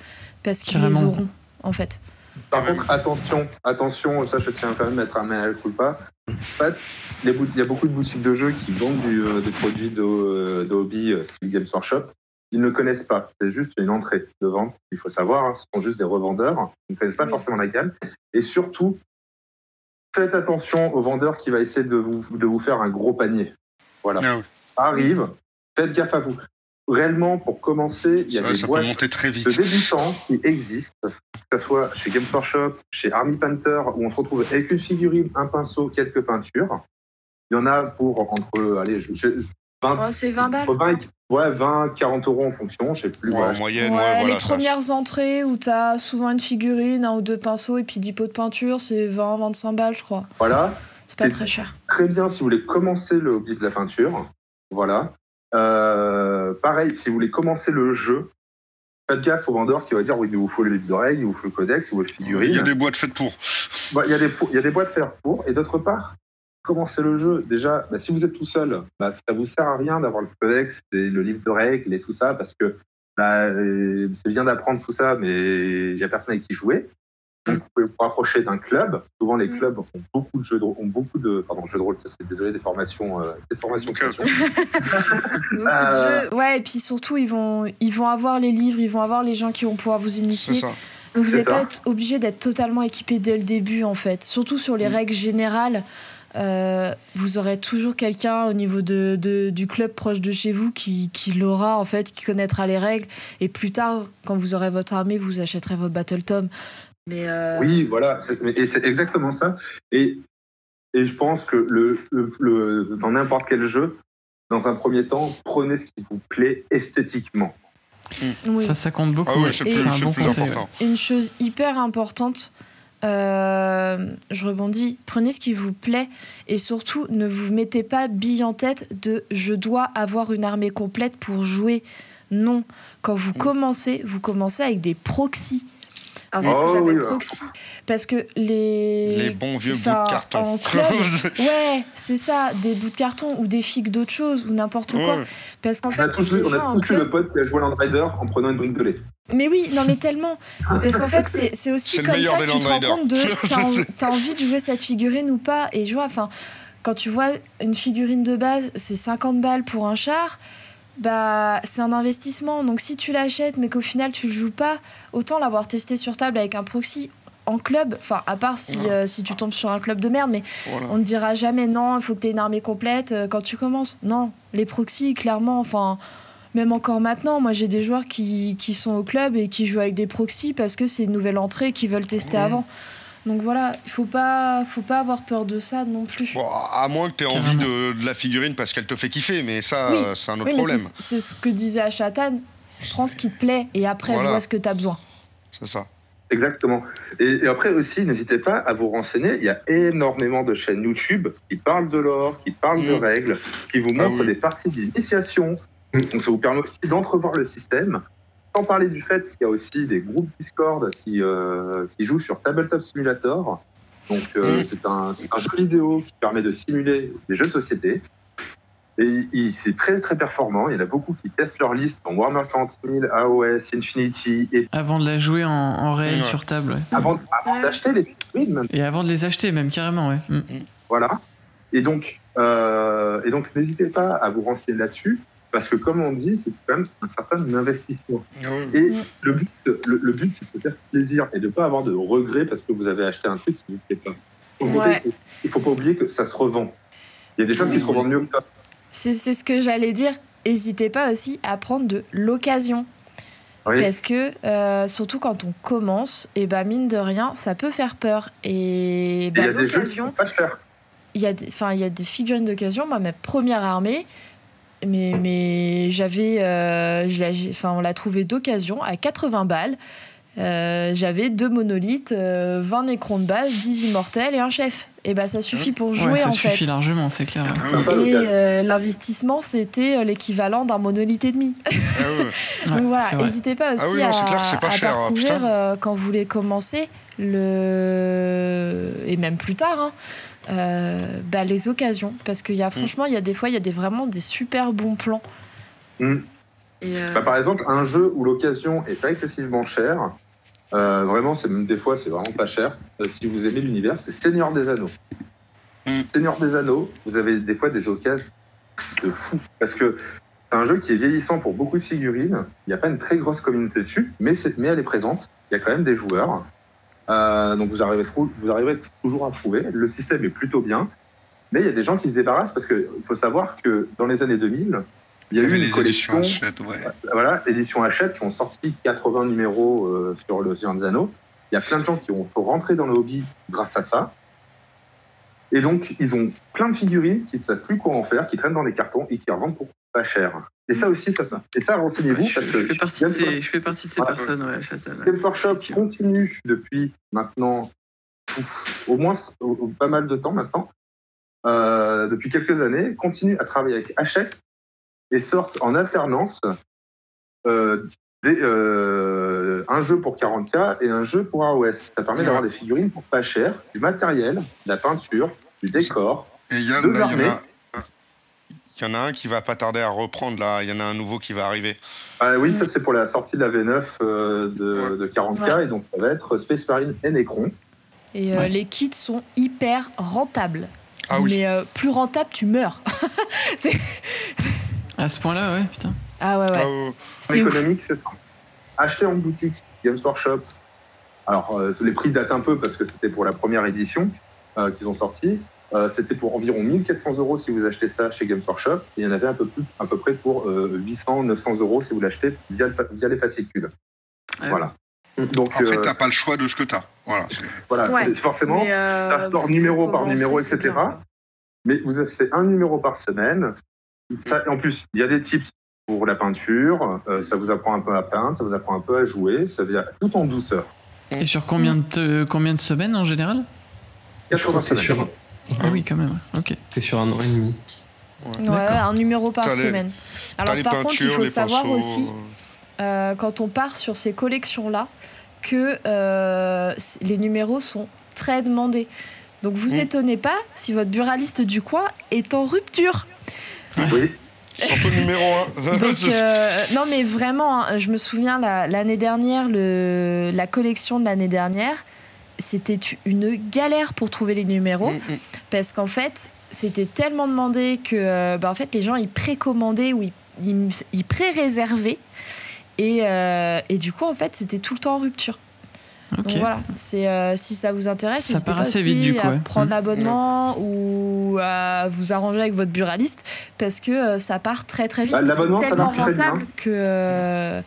parce qu'ils les auront, en fait. Par contre, attention, attention, ça je tiens quand même à mettre un mail culpa. En fait, il y a beaucoup de boutiques de jeux qui vendent du, euh, des produits de, euh, de hobby euh, Games Workshop. Ils ne connaissent pas. C'est juste une entrée de vente. Il faut savoir, hein, ce sont juste des revendeurs. Ils ne connaissent pas Oui. forcément la gamme. Et surtout, faites attention au vendeur qui va essayer de vous, de vous faire un gros panier. Voilà. Ah arrive. Faites gaffe à vous. Réellement, pour commencer, il y a Ça, des boîtes monter très vite. de débutants qui existent, que ce soit chez Games Workshop, chez Army Panther, où on se retrouve avec une figurine, un pinceau, quelques peintures. Il y en a pour entre, allez, je, je- 20, Oh, c'est 20 balles. entre 20, et- ouais, 20, 40 euros en fonction, je sais plus. Ouais, voilà. en moyenne, Ouais, ouais, voilà. les ça- premières entrées où t'as souvent une figurine, un ou deux pinceaux et puis 10 pots de peinture, c'est 20-25 balles, je crois. Voilà. C'est pas très cher. Très bien si vous voulez commencer le hobby de la peinture. Voilà. Euh, pareil, si vous voulez commencer le jeu, faites gaffe au vendeur qui va dire oui, il vous faut le livre de règles, il vous faut le codex, il vous faut le figurine. Il y a des boîtes faites pour. Bah, Il y, a des- il y a des boîtes faire pour. Et d'autre part, commencer le jeu. Déjà, bah, si vous êtes tout seul, bah, ça vous sert à rien d'avoir le codex et le livre de règles et tout ça, parce que bah, euh, c'est bien d'apprendre tout ça, mais il n'y a personne avec qui jouer. Donc, vous pouvez vous rapprocher d'un club. Souvent, les Mm. clubs ont beaucoup de jeux de, ont beaucoup de, pardon, jeux de rôle. Ça, c'est désolé des formations, euh, des formations Euh. Ouais, et puis surtout, ils vont, ils vont avoir les livres, ils vont avoir les gens qui vont pouvoir vous initier. Donc vous n'êtes pas obligé d'être totalement équipé dès le début, en fait. Surtout sur les Mm. règles générales. Euh, vous aurez toujours quelqu'un au niveau de, de- du club proche de chez vous qui, qui l'aura, en fait, qui connaîtra les règles. Et plus tard, quand vous aurez votre armée, vous achèterez votre Battle Tom. Mais euh, Oui, voilà, c'est- c'est exactement ça. Et, et je pense que le, le- le- dans n'importe quel jeu, dans un premier temps, prenez ce qui vous plaît esthétiquement. Oui. Ça, ça compte beaucoup. Ah oui, ouais. c'est Et- plus, c'est un c'est bon plus conseil. important. Une chose hyper importante, euh, je rebondis, prenez ce qui vous plaît et surtout ne vous mettez pas bille en tête de je dois avoir une armée complète pour jouer. Non, quand vous Mm. commencez, vous commencez avec des proxys. Alors, que Oh, j'appelle oui, proxy Parce que les. Les bons vieux bouts de carton. en club, Ouais, c'est ça, des bouts de carton ou des figues d'autre chose ou n'importe quoi. Parce qu'en On fait, a tous, on a tous eu le pote qui a joué Land Rider en prenant une brique de lait. Mais oui, non mais tellement. Parce qu'en fait, c'est aussi comme meilleur ça que tu te Land rends compte de t'as en- t'as envie de jouer cette figurine ou pas. Et je vois, enfin, quand tu vois une figurine de base, c'est 50 balles pour un char, bah c'est un investissement. Donc si tu l'achètes mais qu'au final tu le joues pas, autant l'avoir testé sur table avec un proxy en club, enfin à part si, euh, si tu tombes sur un club de merde, mais Voilà. on ne dira jamais non, il faut que tu aies une armée complète euh, quand tu commences. Non, les proxys, clairement, enfin, même encore maintenant, moi j'ai des joueurs qui, qui sont au club et qui jouent avec des proxys parce que c'est une nouvelle entrée qu'ils veulent tester avant. Donc voilà, il faut pas, faut pas avoir peur de ça non plus. Bon, à moins que tu aies envie de, de la figurine parce qu'elle te fait kiffer, mais ça, Oui. euh, c'est un autre oui, problème. c'est ce que disait Achatan. Prends ce qui te plaît et après Voilà. vois ce que tu as besoin. C'est ça. Exactement. Et, et après aussi, n'hésitez pas à vous renseigner. Il y a énormément de chaînes YouTube qui parlent de l'or, qui parlent de Mm. règles, qui vous Ah montrent oui. des parties d'initiation. Donc ça vous permet aussi d'entrevoir le système. Sans parler du fait qu'il y a aussi des groupes Discord qui, euh, qui jouent sur Tabletop Simulator. Donc euh, Mm. c'est un, jeu vidéo qui permet de simuler des jeux de société. Et il- c'est très très performant. Il y en a beaucoup qui testent leur liste en Warhammer 40 000, AOS, Infinity, et Avant de la jouer en, en réel Ouais. sur table, ouais. avant, avant d'acheter les même. Et avant de les acheter, même carrément, ouais. Mm. Voilà. Et donc, euh, et donc n'hésitez pas à vous renseigner là-dessus, parce que comme on dit, c'est quand même un certain investissement. Ah. Et le but, le, le but, c'est de faire plaisir et de ne pas avoir de regrets parce que vous avez acheté un truc qui ne vous plaît pas. Ouais. Il faut pas oublier que ça se revend. Il y a des choses qui se revendent mieux que ça. C'est c'est ce que j'allais dire. N'hésitez pas aussi à prendre de l'occasion. Oui. Parce que, euh, surtout quand on commence, et bah mine de rien, ça peut faire peur. Et bah, il y a des jeux qui ne l'occasion, il y, a des- enfin, il y a des figurines d'occasion. Moi, ma première armée, mais, mais j'avais. euh, enfin, on l'a trouvée d'occasion à 80 balles. Euh, j'avais deux monolithes, euh, 20 nécrons de base, 10 immortels et un chef. Et bah ça suffit pour jouer Ouais, ça en suffit fait. largement, c'est clair. Ah Et euh, l'investissement, c'était l'équivalent d'un monolithe et demi. Ah ouais. Donc voilà, n'hésitez pas aussi Ah oui, non, c'est à, clair que c'est pas à cher, hein, parcourir euh, quand vous voulez commencer le et même plus tard hein, euh, bah, les occasions parce qu'il y Mm. a franchement il y a des fois il y a des vraiment des super bons plans. Mm. Et, euh, Bah, par exemple, un jeu où l'occasion est pas excessivement chère, euh, vraiment, c'est même des fois, c'est vraiment pas cher. euh, si vous aimez l'univers, c'est Seigneur des Anneaux. Mm. Seigneur des Anneaux, vous avez des fois des occasions de fou. Parce que c'est un jeu qui est vieillissant pour beaucoup de figurines. Il n'y a pas une très grosse communauté dessus, mais, c'est- mais elle est présente. Il y a quand même des joueurs. Euh, donc vous arrivez, trou- vous arrivez toujours à trouver. Le système est plutôt bien. Mais il y a des gens qui se débarrassent parce qu'il faut savoir que dans les années 2000, il y a eu une collection éditions Hachette, ouais. voilà, édition Hachette qui ont sorti 80 numéros euh, sur le Anneaux. Il y a plein de gens qui ont rentré dans le hobby grâce à ça. Et donc, ils ont plein de figurines qui ne savent plus quoi en faire, qui traînent dans les cartons et qui revendent pour pas cher. Et ça aussi, ça, ça. Et ça, renseignez-vous je, parce je que fais partie de ces, je fais partie de ces Voilà. personnes, ouais, Châtel. Games Workshop continue depuis maintenant ouf, au moins au- au- pas mal de temps maintenant, euh, depuis quelques années, continue à travailler avec Hachette et sortent en alternance euh, des, euh, un jeu pour 40K et un jeu pour AOS. Ça permet d'avoir des figurines pour pas cher, du matériel, de la peinture, du décor. Et il y, a- Deux là, il y en a- un qui va pas tarder à reprendre là. Il y en a un nouveau qui va arriver. Ah oui, ça c'est pour la sortie de la V9 euh, de, de 40K et donc ça va être Space Marine et Necron. Et euh, Ouais. les kits sont hyper rentables. Ah oui. Mais euh, plus rentable, tu meurs. À ce point-là, ouais, putain. ah ouais, ouais. Ah, C'est économique, c'est ça. Acheter en boutique Games Workshop. Alors, euh, les prix datent un peu parce que c'était pour la première édition euh, qu'ils ont sorti. Euh, c'était pour environ 1400 euros si vous achetez ça chez Games Workshop. Et il y en avait un peu plus, à peu près pour euh, 800, 900 euros si vous l'achetez via, le fa- via les fascicules. Ouais. Voilà. Donc, Après, euh, t'as pas le choix de ce que t'as. Voilà. c'est- voilà, Ouais. c'est- forcément, euh, sort numéro par numéro, etc. bien. Mais vous avez- c'est un numéro par semaine. Ça- en plus, il y a des tips pour la peinture. euh, ça vous apprend un peu à peindre, ça vous apprend un peu à jouer. Ça dire tout en douceur. Et sur combien de, combien de semaines en général? Je crois 80 que c'est semaines. sur, Ah oui, quand même. Ok. c'est sur un an et demi. Ouais, un numéro par les- semaine. Alors par contre, il faut savoir pinceaux, aussi, euh, quand on part sur ces collections-là, que euh, les numéros sont très demandés. Donc vous Mm. étonnez pas si votre buraliste du coin est en rupture. Oui, Surtout numéro 1. Donc euh, non mais vraiment, hein, je me souviens la- l'année dernière, le, la collection de l'année dernière, c'était une galère pour trouver les numéros Mm, parce qu'en fait c'était tellement demandé que euh, bah, en fait les gens ils précommandaient ou ils, ils, ils pré-réservaient et, euh, et du coup en fait c'était tout le temps en rupture. Donc voilà, c'est euh, si ça vous intéresse, Ça n'hésitez part pas assez aussi vite, du coup, à ouais. prendre Mm. l'abonnement ou à vous arranger avec votre buraliste parce que euh, ça part très très vite. Bah, l'abonnement, C'est tellement bien. rentable que euh,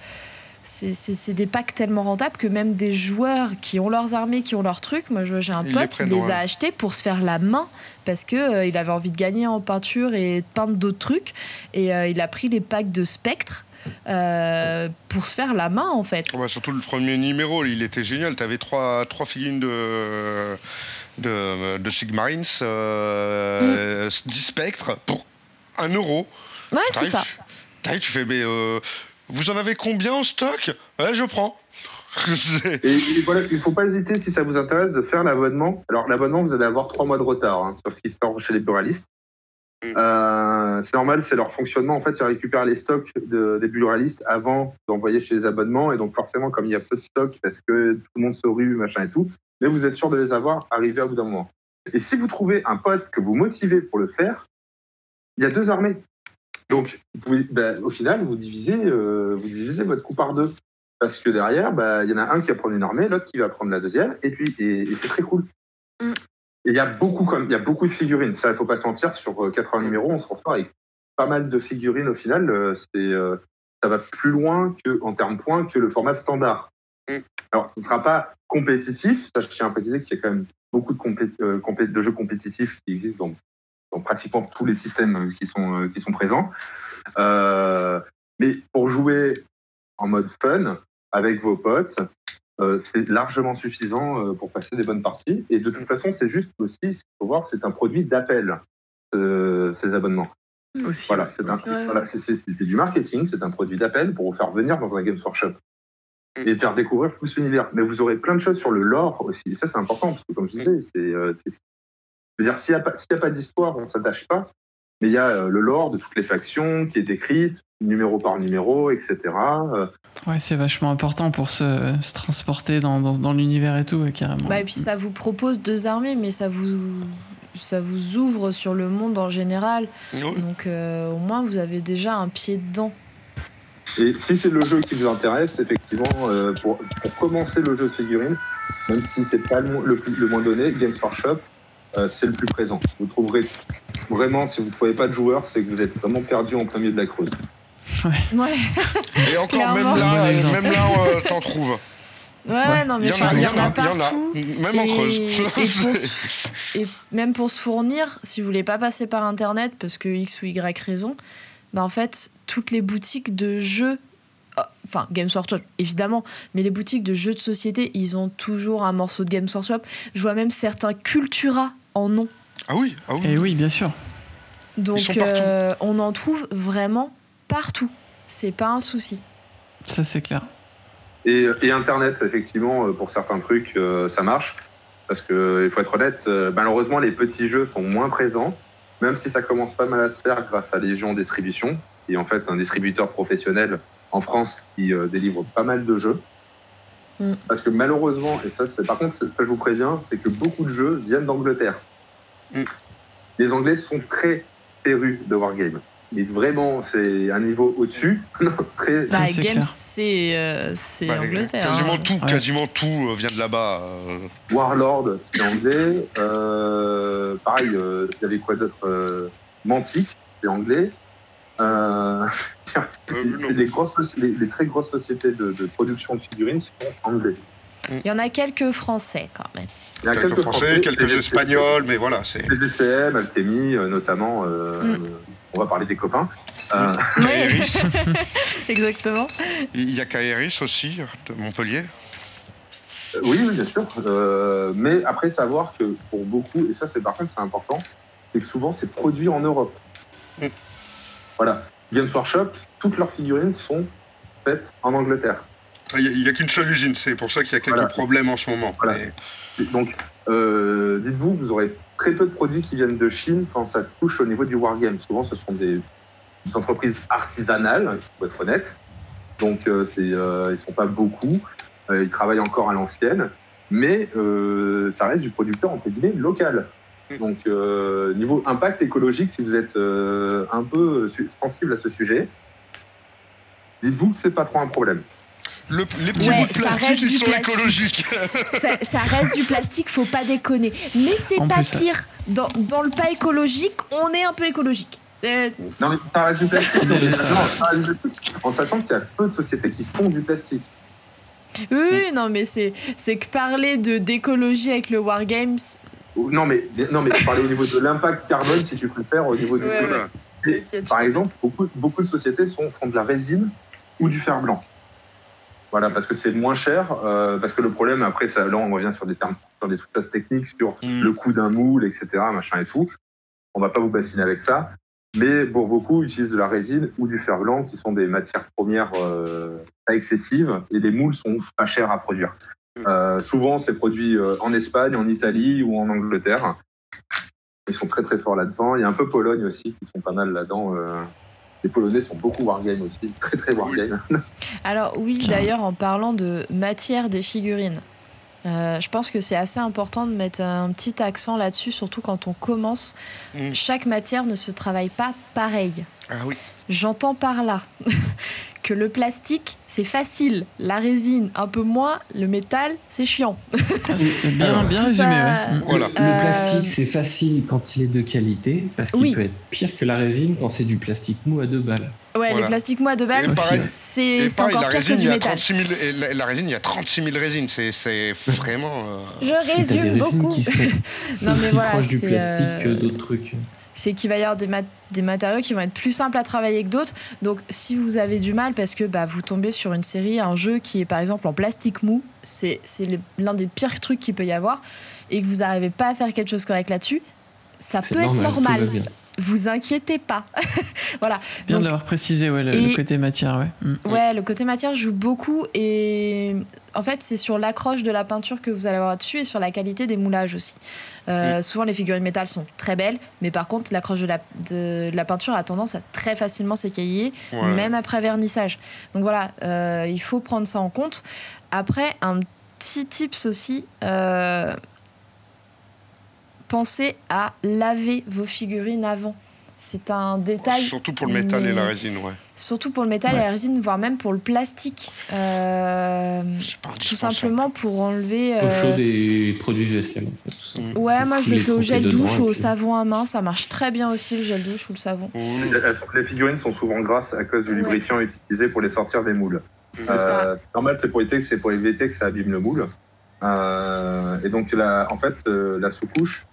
c'est- des packs tellement rentables que même des joueurs qui ont leurs armées, qui ont leurs trucs, moi j'ai un Ils les pote, il les a achetés pour se faire la main parce que euh, il avait envie de gagner en peinture et de peindre d'autres trucs et euh, il a pris les packs de spectre euh, pour se faire la main en fait. Bah, surtout le premier numéro, il était génial. T'avais trois, trois figurines de, de, de Sigmarines, euh, 10 spectres pour 1 euro. Ouais, c'est ça. t'arrives, tu fais, mais vous en avez combien en stock? Ouais, je prends. C'est- Et, et voilà, il ne faut pas hésiter si ça vous intéresse de faire l'abonnement. Alors l'abonnement, vous allez avoir trois mois de retard hein, sur ce qui sort chez les buralistes. Mm. Euh, c'est normal, c'est leur fonctionnement. En fait, ils récupèrent les stocks de- des buralistes avant d'envoyer chez les abonnements. Et donc forcément, comme il y a peu de stocks, parce que tout le monde se rue, machin et tout, mais vous êtes sûr de les avoir arrivés à bout d'un moment. Et si vous trouvez un pote que vous motivez pour le faire, il y a deux armées. Donc, vous pouvez- ben, au final, vous divisez, euh, vous divisez votre coup par deux. Parce que derrière, bah, il y en a un qui va prendre une armée, l'autre qui va prendre la deuxième, et puis et, et c'est très cool. Mm. Et il y a beaucoup comme il y a beaucoup de figurines. Ça, il faut pas se mentir. Sur euh, 80 numéros, on se retrouve avec pas mal de figurines au final. euh, C'est ça va plus loin que en termes points que le format standard. Mm. Alors, ce ne sera pas compétitif. Ça, je tiens à préciser qu'il y a quand même beaucoup de, compé- de jeux compétitifs qui existent dans, dans pratiquement tous les systèmes qui sont, euh, qui sont présents. Euh, mais pour jouer en mode fun avec vos potes, euh, c'est largement suffisant euh, pour passer des bonnes parties. Et de toute façon, c'est juste aussi, ce qu'il faut voir, c'est un produit d'appel, euh, ces abonnements. Aussi. Voilà, c'est voilà, du marketing, c'est un produit d'appel pour vous faire venir dans un Games Workshop et faire découvrir tout l'univers. Mais vous aurez plein de choses sur le lore aussi. Et ça, c'est important parce que, comme je disais, c'est. C'est- c'est-à-dire, s'il n'y a, pas- d'histoire, on ne s'attache pas. mais il y a euh, le lore de toutes les factions qui est écrite, numéro par numéro, etc. Euh, Ouais, c'est vachement important pour se, se transporter dans, dans, dans l'univers et tout, ouais, carrément. Bah, et puis ça vous propose deux armées, mais ça vous, ça vous ouvre sur le monde en général. Oui. Donc euh, au moins vous avez déjà un pied dedans. Et si c'est le jeu qui vous intéresse, effectivement, euh, pour, pour commencer le jeu de figurines, même si c'est pas le, mo- le, plus- le moins donné, Games Workshop, euh, c'est le plus présent. Vous trouverez vraiment, si vous ne trouvez pas de joueurs, c'est que vous êtes vraiment perdu en milieu de la Creuse. Ouais, Et encore, Clairement. même là, même là, euh, t'en trouves. ouais, ouais, non Il mais y en a, enfin, il y en a, y en a. partout. Même en Et- creuse. et même pour se fournir, si vous voulez pas passer par internet parce que X ou Y raison, bah en fait, toutes les boutiques de jeux, oh, enfin Games Workshop évidemment, mais les boutiques de jeux de société, ils ont toujours un morceau de Games Workshop. Je vois même certains Cultura en nom. Ah oui, ah oui. Et oui, bien sûr. Donc euh, on en trouve vraiment partout. C'est pas un souci. Ça, c'est clair. Et, et Internet, effectivement, euh, pour certains trucs, euh, ça marche. Parce que, il faut être honnête, euh, malheureusement, les petits jeux sont moins présents, même si ça commence pas mal à se faire grâce à Légion Distribution, qui est en fait un distributeur professionnel en France qui euh, délivre pas mal de jeux. Mm. Parce que malheureusement, et ça, par contre, ça, ça, je vous préviens, c'est que beaucoup de jeux viennent d'Angleterre. Mm. Les Anglais sont très férus de Wargame. Et vraiment, c'est un niveau au-dessus. très, Bah, c'est Games, c'est euh, c'est Bah, Angleterre. Quasiment hein. tout, Ouais. quasiment tout euh, vient de là-bas. euh. Warlord, c'est anglais. Euh, pareil, euh, il y avait quoi d'autre euh, Mantic, c'est anglais. Euh, Euh, c'est des, grosses, soci- les, les très grosses sociétés de, de production de figurines sont anglais. Il y en a quelques français quand même. Il y a Quelques français, quelques espagnols, mais voilà, c'est. CGCM, Alchemy, euh, notamment. euh, Mm. On va parler des copains. Euh, Oui, exactement. Il y a Kaeris aussi, de Montpellier. oui, oui, bien sûr. Euh, mais après, savoir que pour beaucoup, et ça, c'est par contre, c'est important, c'est que souvent, c'est produit en Europe. Mm. Voilà. Games Workshop, toutes leurs figurines sont faites en Angleterre. Il n'y a, qu'une seule usine, c'est pour ça qu'il y a quelques Voilà. problèmes en ce moment. Voilà. Mais- Donc, euh, dites-vous, vous aurez très peu de produits qui viennent de Chine quand ça touche au niveau du wargame. Souvent, ce sont des, des entreprises artisanales, il faut être honnête. Donc, euh, c'est, euh, ils sont pas beaucoup. Ils travaillent encore à l'ancienne. Mais ça reste du producteur, entre guillemets, local. Donc, euh, niveau impact écologique, si vous êtes euh, un peu sensible à ce sujet, dites-vous que c'est pas trop un problème. Le- les petits Ouais, bouts de ça plastique, reste ils du sont plastique. écologiques. Ça, ça reste du plastique, faut pas déconner. Mais c'est pas plus, ça- pire. Dans, dans le pas écologique, on est un peu écologique. Euh, Non, mais ça reste du plastique. Mais Non, ça- ça reste du plastique. En sachant qu'il y a peu de sociétés qui font du plastique. oui, oui, non, mais c'est c'est que parler de d'écologie avec le Wargames. Non, mais, non, mais je parlais au niveau de l'impact carbone, si tu préfères, au niveau du Ouais, produit. ouais. Et, Par exemple, beaucoup, beaucoup de sociétés sont, font de la résine ou du fer blanc. Voilà, parce que c'est moins cher. euh, parce que le problème, après, ça, là, on revient sur des termes, sur des trucs assez techniques, sur Mm. le coût d'un moule, etc., machin et tout. On va pas vous bassiner avec ça. Mais pour beaucoup, ils utilisent de la résine ou du fer blanc, qui sont des matières premières euh, pas excessives, et les moules sont pas chers à produire. Euh, souvent, c'est produit euh, en Espagne, en Italie ou en Angleterre. Ils sont très très forts là-dedans. Il y a un peu Pologne aussi, qui sont pas mal là-dedans. euh. Les Polonais sont beaucoup wargame aussi, très très wargame. Alors oui, d'ailleurs, en parlant de matière des figurines, euh, je pense que c'est assez important de mettre un petit accent là-dessus, surtout quand on commence. Mm. Chaque matière ne se travaille pas pareil. Ah oui. J'entends par là que le plastique, c'est facile. La résine, un peu moins. Le métal, c'est chiant. C'est bien, Alors, bien résumé, ça- ouais. Voilà. Le Euh, plastique, c'est facile quand il est de qualité, parce qu'il Oui. peut être pire que la résine quand c'est du plastique mou à deux balles. Ouais, Voilà. le plastique moi de balle, Et pareil- c'est encore la pire que résine, il du y a métal. 36 000, et la, la résine, il y a 36 000 résines. C'est, c'est vraiment. euh, Je résume beaucoup. qui sont Non mais voilà, proches du c'est plastique euh, que d'autres trucs. C'est qu'il va y avoir des, mat- des matériaux qui vont être plus simples à travailler que d'autres. Donc, si vous avez du mal parce que bah, vous tombez sur une série, un jeu qui est par exemple en plastique mou, c'est l'un des pires trucs qu'il peut y avoir, et que vous n'arrivez pas à faire quelque chose correct là-dessus, ça peut être normal. Vous inquiétez pas. voilà. Bien Donc, de l'avoir précisé, ouais, le, côté matière, ouais. Mm. Ouais, le côté matière joue beaucoup et en fait, c'est sur l'accroche de la peinture que vous allez avoir dessus et sur la qualité des moulages aussi. Euh, Souvent, les figurines métal sont très belles, mais par contre, l'accroche de la, de, de la peinture a tendance à très facilement s'écailler, Ouais. même après vernissage. Donc voilà, euh, il faut prendre ça en compte. Après, un petit tips aussi. euh, pensez à laver vos figurines avant. C'est un détail Surtout pour le métal et la résine, ouais. Surtout pour le métal et la résine, voire même pour le plastique. Euh, tout simplement pour enlever. Euh, chaude et produits vaisselle, en fait. Mm. Ouais, moi je le fais au gel douche ou au savon à main. Ça marche très bien aussi, le gel douche ou le savon. Sont- Les figurines sont souvent grasses à cause du Ouais. lubrifiant utilisé pour les sortir des moules. C'est ça. Euh, normal, c'est pour éviter que c'est pour éviter que ça abîme le moule. Euh, et donc, la, en fait, euh, la sous-couche,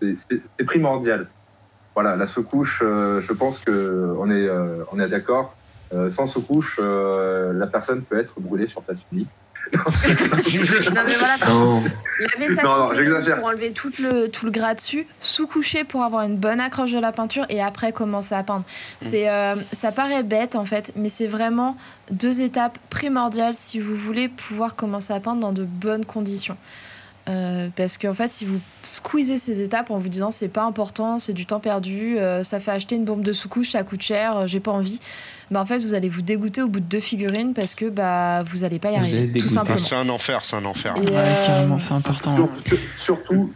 c'est- primordial. Voilà, la sous-couche, euh, je pense que on est, est d'accord. Sans sous-couche, la personne peut être brûlée sur place unique. Non, mais voilà, Non, sa. Pour enlever tout le, tout le gras dessus, sous-coucher pour avoir une bonne accroche de la peinture et après commencer à peindre. C'est, euh, ça paraît bête en fait, mais c'est vraiment deux étapes primordiales si vous voulez pouvoir commencer à peindre dans de bonnes conditions. Euh, parce qu'en fait, si vous squeezez ces étapes en vous disant c'est pas important, c'est du temps perdu, euh, ça fait acheter une bombe de sous-couche, ça coûte cher, euh, j'ai pas envie, bah en fait vous allez vous dégoûter au bout de deux figurines parce que bah vous allez pas y arriver, tout simplement. C'est un enfer, c'est un enfer. Et, Ouais, euh, carrément, c'est important. Sur- sur- surtout,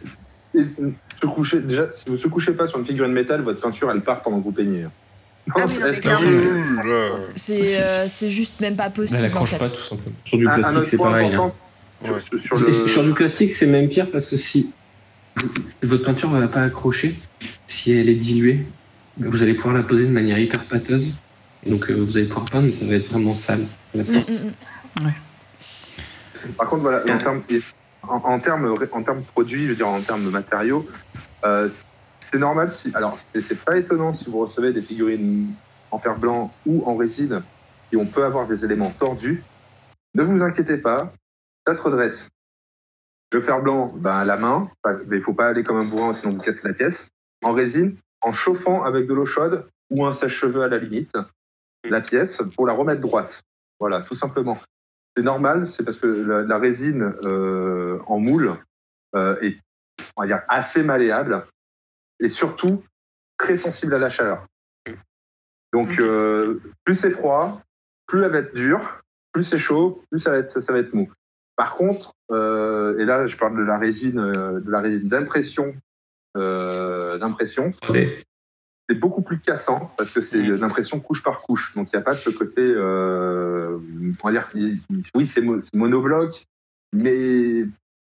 se coucher, déjà, si vous se couchez pas sur une figurine métal, votre peinture, elle part pendant que vous peignez. Ah oui, c'est- là. C'est euh, c'est juste même pas elle possible en accroche fait. pas, tout simplement. Sur du plastique, c'est pareil. hein. sur- Ouais. sur, sur Et le- Sur du plastique, c'est même pire parce que si votre peinture ne va pas accrocher, si elle est diluée, vous allez pouvoir la poser de manière hyper pâteuse. Et donc euh, vous allez pouvoir peindre, mais ça va être vraiment sale. à la Mm, sortie. mm, mm. Par contre, voilà, en termes, en, en termes, en termes produits, je veux dire en termes de matériaux, euh, c'est normal si. Alors, c'est pas étonnant si vous recevez des figurines en fer blanc ou en résine et on peut avoir des éléments tordus. Ne vous inquiétez pas, ça se redresse. Le fer blanc, ben, à la main, il faut pas aller comme un bourrin sinon vous cassez la pièce. En résine, en chauffant avec de l'eau chaude ou un sèche-cheveux à la limite, la pièce pour la remettre droite. Voilà, tout simplement. C'est normal, c'est parce que la, la résine euh, en moule euh, est, on va dire, assez malléable et surtout très sensible à la chaleur. Donc, euh, plus c'est froid, plus elle va être dure, plus c'est chaud, plus ça va être, ça va être mou. Par contre, euh, et là je parle de la résine, euh, de la résine d'impression, euh, d'impression. C'est beaucoup plus cassant parce que c'est l'impression couche par couche. Donc il n'y a pas ce côté, euh, on va dire, oui c'est mo- c'est monobloc, mais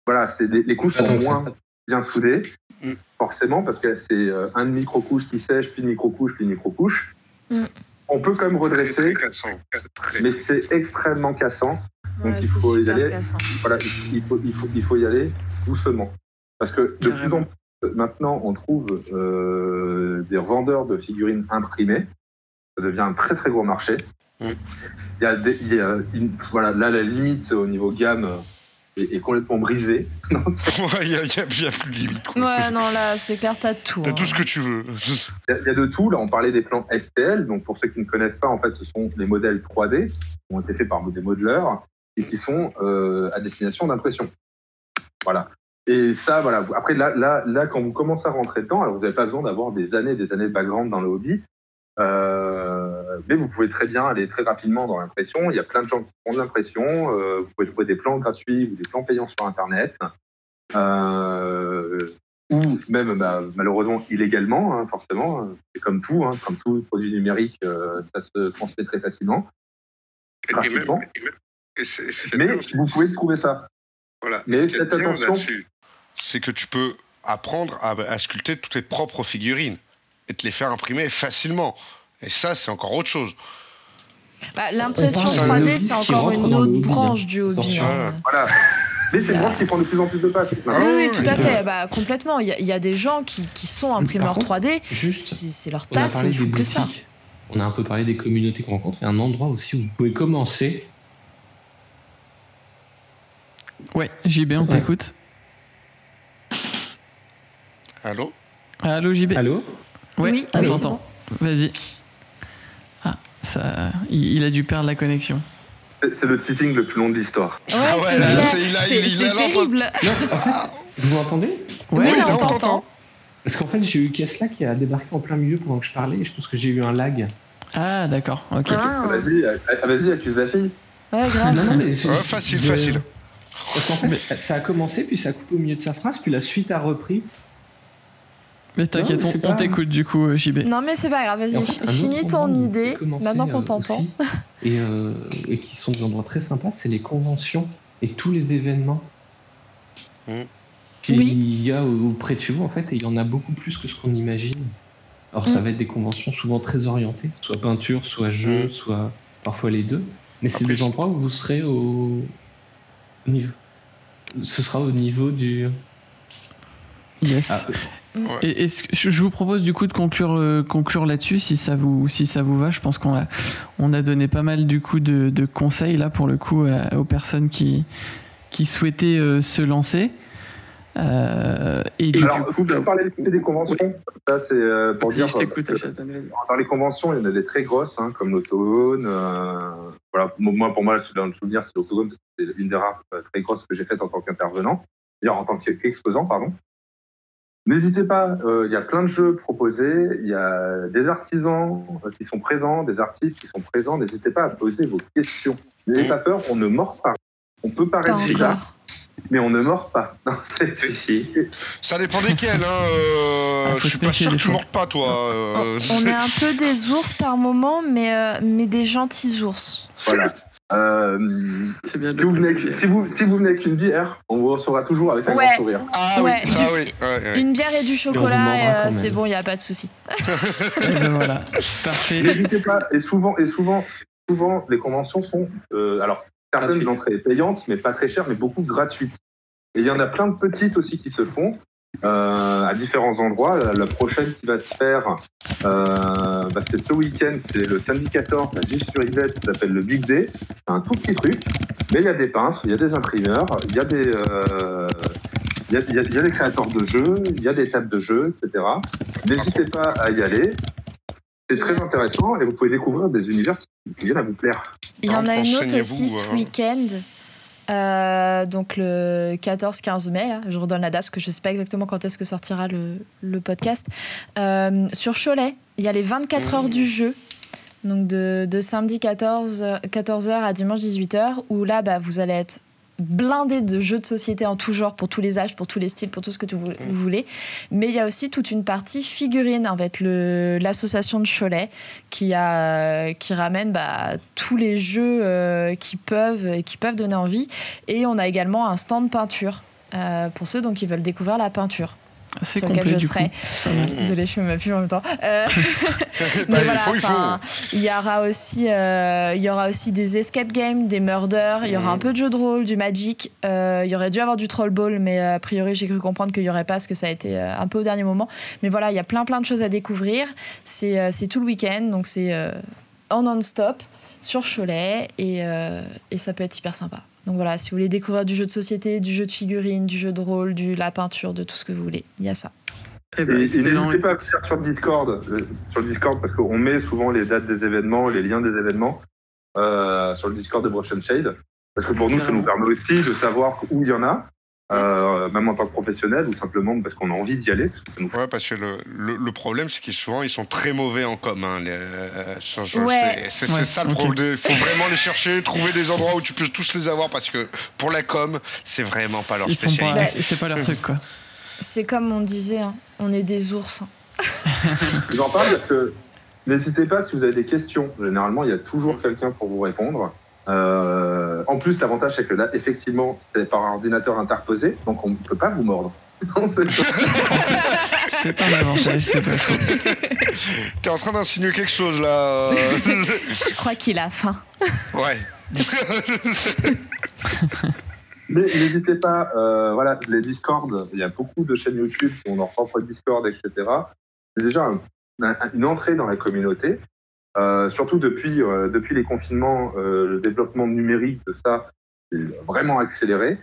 voilà, c'est les, les couches tant sont moins bien soudées, Mm. forcément parce que c'est euh, un micro-couche qui sèche, puis une micro-couche, puis une micro-couche. Mm. On peut quand même redresser, Très cassant. Très- mais c'est extrêmement cassant. Donc Ouais, il faut y aller. Voilà, il faut, il faut, il faut y aller doucement. Parce que de plus en plus, maintenant, on trouve euh, des vendeurs de figurines imprimées. Ça devient un très très gros marché. Mm. Il y a, des- il y a une- voilà, là, la limite au niveau gamme est, est complètement brisée. Il y a, plus de limite. quoi. Ouais, non, là, c'est clair, t'as tout. T'as hein. tout ce que tu veux. Il y, a, il y a de tout. Là, on parlait des plans STL. Donc, pour ceux qui ne connaissent pas, en fait, ce sont les modèles 3D qui ont été faits par des modeleurs et qui sont euh, à destination d'impression. Voilà. Et ça, voilà. Après, là, là, là, quand vous commencez à rentrer dedans, alors vous n'avez pas besoin d'avoir des années, des années de background dans le hobby. Euh, mais vous pouvez très bien aller très rapidement dans l'impression. Il y a plein de gens qui font de l'impression. Euh, vous pouvez trouver des plans gratuits ou des plans payants sur Internet. Euh, ou même bah, malheureusement illégalement, hein, forcément. C'est comme tout, hein, comme tout produit numérique, ça se transmet très facilement. Et même- Gratuitement. et même- et c'est- c'est Mais vous pouvez trouver ça. Voilà. Mais faites attention. C'est que tu peux apprendre à, à sculpter toutes tes propres figurines et te les faire imprimer facilement. Et ça, c'est encore autre chose. Bah, L'impression On parle 3D, d'un c'est encore rentre une autre hobby, branche du hobby. Hein. Voilà. Mais c'est une branche qui prend de plus en plus de place. Oui, oui, ouais, tout à fait. Bah, complètement. Il y, a- il y a des gens qui, qui sont imprimeurs contre, 3D. Juste, C'est leur taf des font que ça. On a un peu parlé des communautés qu'on rencontre. Il y a un endroit aussi où vous pouvez commencer. Ouais, JB, on Ouais. Allô Allô, JB Allô Ouais, Oui, on oui. Vas-y. Ah, ça, il, a dû perdre la connexion. C'est- le teasing le plus long de l'histoire. Ouais, Ah ouais, c'est terrible. Non, en fait, vous m'entendez Oui, on t'entend. Parce qu'en fait, j'ai eu Kesla qui a débarqué en plein milieu pendant que je parlais et je pense que j'ai eu un lag. Ah, d'accord, ok. Ah. Vas-y, euh, vas-y, accuse la fille. Ouais, grave. Non, non, mais je- Ouais, facile, facile. Parce qu'en fait, ça a commencé, puis ça a coupé au milieu de sa phrase, puis la suite a repris. Mais t'inquiète, on, pas- t'écoute du coup, euh, JB. Non, mais c'est pas grave, vas-y, en fait, finis ton idée maintenant qu'on t'entend. Et, euh, et qui sont des endroits très sympas, c'est les conventions et tous les événements qu'il Oui. y a auprès de chez vous, en fait, et il y en a beaucoup plus que ce qu'on imagine. Alors, ça Mm. va être des conventions souvent très orientées, soit peinture, soit jeu, Mm. soit parfois les deux. Mais c'est des endroits où vous serez au au niveau. Ce sera au niveau du. Yes. Ah, Et que- je vous propose du coup de conclure, euh, conclure là-dessus si ça vous si ça vous va. Je pense qu'on a on a donné pas mal du coup de, de conseils là pour le coup aux personnes qui qui souhaitaient euh, se lancer. Euh, et du Alors, coup, parlez des conventions. Ça, c'est euh, pour dire. vas-y. Dans les conventions, il y en a des très grosses, hein, comme l'Autogone. euh, voilà, moi, pour moi, dans le souvenir, c'est l'Autogone, parce que c'est une des rares très grosses que j'ai faites en tant qu'intervenant, en tant qu'exposant, pardon. N'hésitez pas, euh, il y a plein de jeux proposés, il y a des artisans euh, qui sont présents, des artistes qui sont présents. N'hésitez pas à poser vos questions. N'ayez pas peur, on ne mord pas. On peut Pas paraître bizarre, mais on ne mord pas. Non, c'est Ça dépend desquels, hein. euh, Ah, je suis pas sûr que tu fois. mordes pas, toi. euh, On est un peu des ours par moment, mais, euh, mais des gentils ours. Voilà. Euh, bien si, vous venez, préciser. si, vous, si vous venez avec une bière, on vous recevra toujours avec un Ouais. grand sourire. Ah Ouais, oui, ouais, ouais. Une bière et du chocolat, euh, c'est bon, il n'y a pas de souci. eh ben voilà, parfait. N'hésitez pas. Et souvent, et souvent, souvent, les conventions sont, euh, alors certaines elles payantes, mais pas très chères, mais beaucoup gratuites. Et il y en a plein de petites aussi qui se font euh, à différents endroits. La, la prochaine qui va se faire, euh, bah, c'est ce week-end, c'est le samedi 14 à Gilles sur Yvette, qui s'appelle le Big Day. C'est un tout petit truc, mais il y a des peintres, il y a des imprimeurs, il y a des, euh, il y a, il y a- il y a des créateurs de jeux, il y a des tables de jeux, etc. N'hésitez pas à y aller. C'est très intéressant et vous pouvez découvrir des univers qui viennent à vous plaire. Il y en a une autre aussi ce euh. week-end. Euh, donc le 14-15 mai, là, je redonne la date parce que je ne sais pas exactement quand est-ce que sortira le, podcast. Euh, sur Cholet, il y a les 24 heures du jeu, donc de, de samedi 14, 14h à dimanche 18h, où là, bah, vous allez être blindé de jeux de société en tout genre, pour tous les âges, pour tous les styles, pour tout ce que tu vou- vous voulez. Mais il y a aussi toute une partie figurine avec l'association de Cholet qui, a, qui ramène bah, tous les jeux euh, qui, peuvent, qui peuvent donner envie. Et on a également un stand peinture euh, pour ceux donc, qui veulent découvrir la peinture. C'est sur lequel je du coup. serai. Désolée, je fais ma pub en même temps. Euh, Bah, mais il voilà, il y aura aussi, euh, il y aura aussi des escape games, des murders, il y aura un peu de jeu de rôle, du magic. euh, il y aurait dû avoir du troll ball, mais a priori j'ai cru comprendre qu'il y aurait pas, parce que ça a été euh, un peu au dernier moment. Mais voilà, il y a plein plein de choses à découvrir. C'est euh, c'est tout le week-end, donc c'est euh, en non-stop sur Cholet et, euh, et ça peut être hyper sympa. Donc voilà, si vous voulez découvrir du jeu de société, du jeu de figurines, du jeu de rôle, du la peinture, de tout ce que vous voulez, il y a ça. Eh ben, Et, et n'hésitez pas à faire sur Discord, euh, sur le Discord parce qu'on met souvent les dates des événements, les liens des événements euh, sur le Discord de Brush and Shade. Parce que pour nous, ça nous permet aussi de savoir où il y en a, euh, même en tant que professionnel ou simplement parce qu'on a envie d'y aller. nous Ouais, parce que le, le, le problème, c'est qu'ils souvent ils sont très mauvais en com. Hein, les, euh, Ouais. c'est- Ouais, ça le problème. Il faut vraiment les chercher, trouver des endroits où tu peux tous les avoir parce que pour la com, c'est vraiment pas leur Ils sont pas, spécialité. c'est c'est pas leur truc quoi. C'est comme on disait, hein, on est des ours. J'en parle parce que n'hésitez pas si vous avez des questions. Généralement, il y a toujours quelqu'un pour vous répondre. Euh, en plus, l'avantage, c'est que là, effectivement, c'est par ordinateur interposé, donc on ne peut pas vous mordre. C'est- un avantage, c'est pas faux. T'es en train d'insinuer quelque chose là. Je crois qu'il a faim. ouais. Mais n'hésitez pas, euh, voilà, les Discord, il y a beaucoup de chaînes YouTube qui ont leur propre Discord, etc. C'est déjà un- un- une entrée dans la communauté. Euh, surtout depuis, euh, depuis les confinements, euh, le développement numérique de ça est vraiment accéléré.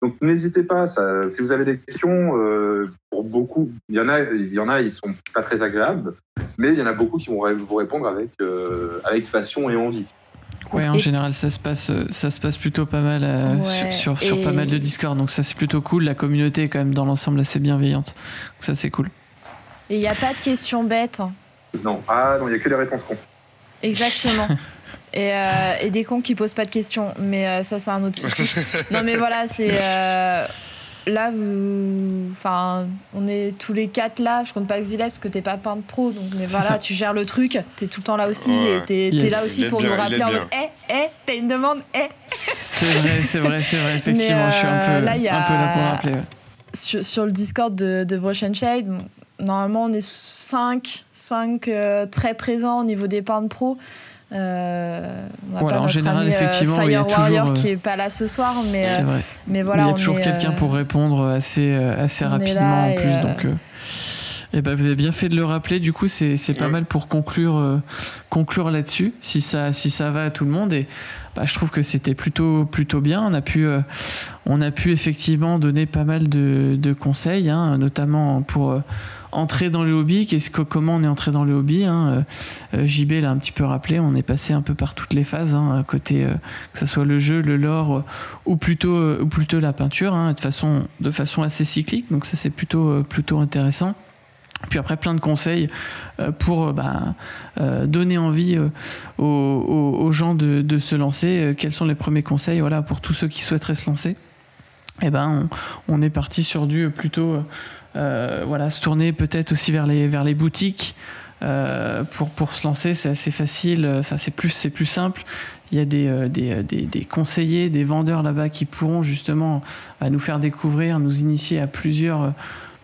Donc n'hésitez pas, ça, si vous avez des questions, euh, pour beaucoup, il y en a, il y en a, ils sont pas très agréables, mais il y en a beaucoup qui vont vous répondre avec euh, avec passion et envie. Ouais, en Et- général, ça se passe, ça se passe plutôt pas mal euh, Ouais, sur, sur, pas mal de Discord. Donc ça, c'est plutôt cool. La communauté est quand même dans l'ensemble assez bienveillante. Donc ça, c'est cool. Et il n'y a pas de questions bêtes. Non, ah non, il y a que des réponses cons. Exactement. Et, euh, et des cons qui posent pas de questions. Mais euh, ça, c'est un autre souci. non, mais voilà, c'est. euh, là, vous. Enfin, on est tous les quatre là. Je compte pas Xiles parce que t'es pas peintre pro? Donc, mais voilà, ça. tu gères le truc. T'es tout le temps là aussi. Ouais. Et t'es Yes. là aussi pour bien, nous rappeler en mode Eh, eh, t'as une demande Eh C'est vrai, c'est vrai, c'est vrai. Effectivement, je suis un peu, là, un peu là pour rappeler. ouais. sur, sur le Discord de, de Brush and Shade, normalement on est 5, 5 très présents au niveau des peintres pro. Euh, on n'a Voilà, pas en général, ami, euh, effectivement, il y a Warrior toujours, euh, qui est pas là ce soir, mais, C'est euh, vrai. mais voilà. il y a toujours quelqu'un euh, pour répondre assez, euh, assez rapidement en plus. euh, Donc, euh, eh ben, vous avez bien fait de le rappeler. Du coup, c'est c'est pas Ouais. mal pour conclure, euh, conclure là-dessus, si ça, si ça va à tout le monde. Et bah, je trouve que c'était plutôt, plutôt bien. On a pu, euh, on a pu effectivement donner pas mal de, de conseils, hein, notamment pour euh, entrer dans le hobby. Qu'est-ce que, comment on est entré dans le hobby hein. Euh, euh, JB l'a un petit peu rappelé. On est passé un peu par toutes les phases, hein, côté euh, que ce soit le jeu, le lore ou plutôt, ou plutôt la peinture, hein, de façon, de façon assez cyclique. Donc ça c'est plutôt, plutôt intéressant. Puis après plein de conseils pour bah, donner envie aux, aux- gens de, de se lancer. Quels sont les premiers conseils voilà, pour tous ceux qui souhaiteraient se lancer Eh ben, on, on est parti sur du plutôt voilà, se tourner peut-être aussi vers les, vers les boutiques. euh, pour, pour se lancer, c'est assez facile, euh, ça c'est plus, c'est plus simple. Il y a des, euh, des, euh, des, des conseillers, des vendeurs là-bas qui pourront justement euh, nous faire découvrir, nous initier à plusieurs, euh,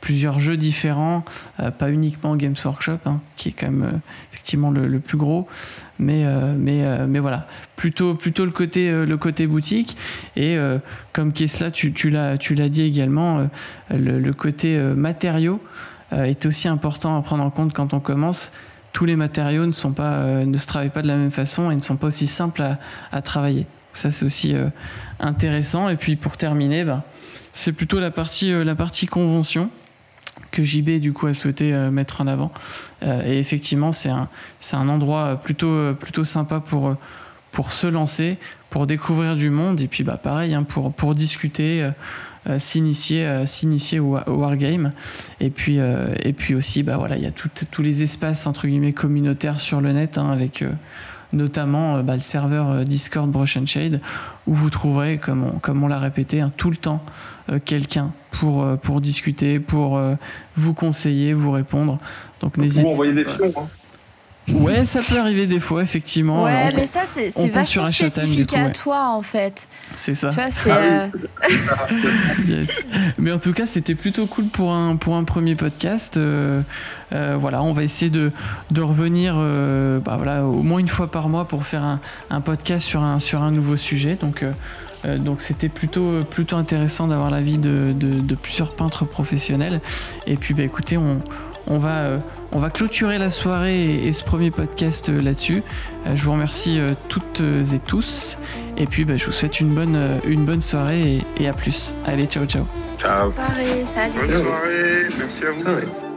plusieurs jeux différents, euh, pas uniquement Games Workshop, hein, qui est quand même euh, effectivement le, plus gros, mais, euh, mais, mais voilà, plutôt, plutôt le, côté, le côté boutique. Et comme Kesla, tu, tu l'as dit également, le, côté matériaux est aussi important à prendre en compte quand on commence. Tous les matériaux ne, sont pas, ne se travaillent pas de la même façon et ne sont pas aussi simples à, à travailler. Ça, c'est aussi intéressant. Et puis pour terminer, bah, c'est plutôt la partie, la partie convention que JB du coup a souhaité euh, mettre en avant. Euh, et effectivement, c'est un, un endroit plutôt, euh, plutôt sympa pour, pour se lancer, pour découvrir du monde et puis bah, pareil, hein, pour, pour discuter. s'initier s'initier au, au wargame et puis et puis aussi bah voilà il y a tous les espaces entre guillemets communautaires sur le net hein, avec notamment bah, le serveur Discord Brush and Shade où vous trouverez comme on, comme on l'a répété hein, tout le temps quelqu'un pour euh, pour discuter pour euh, vous conseiller vous répondre donc Ou n'hésitez envoyer des pions. Hein. ouais ça peut arriver des fois effectivement Ouais, Euh, mais ça, c'est vachement spécifique coup, à ouais. toi, en fait. c'est ça Tu vois, c'est. Ah oui. euh, Yes. Mais en tout cas, c'était plutôt cool pour un, pour un premier podcast. Euh, euh, voilà, on va essayer de, de revenir euh, bah voilà, au moins une fois par mois pour faire un, un podcast sur un, sur un nouveau sujet. Donc, euh, donc c'était plutôt, plutôt intéressant d'avoir l'avis de, de, de plusieurs peintres professionnels. Et puis, bah, écoutez, on, on, va, euh, on va clôturer la soirée et, et ce premier podcast euh, là-dessus. Euh, je vous remercie euh, toutes et tous. Et puis, bah, je vous souhaite une bonne, euh, une bonne soirée et, et à plus. Allez, ciao, ciao. Ciao. Soirée, salut. Bonne soirée, merci à vous. Ah ouais.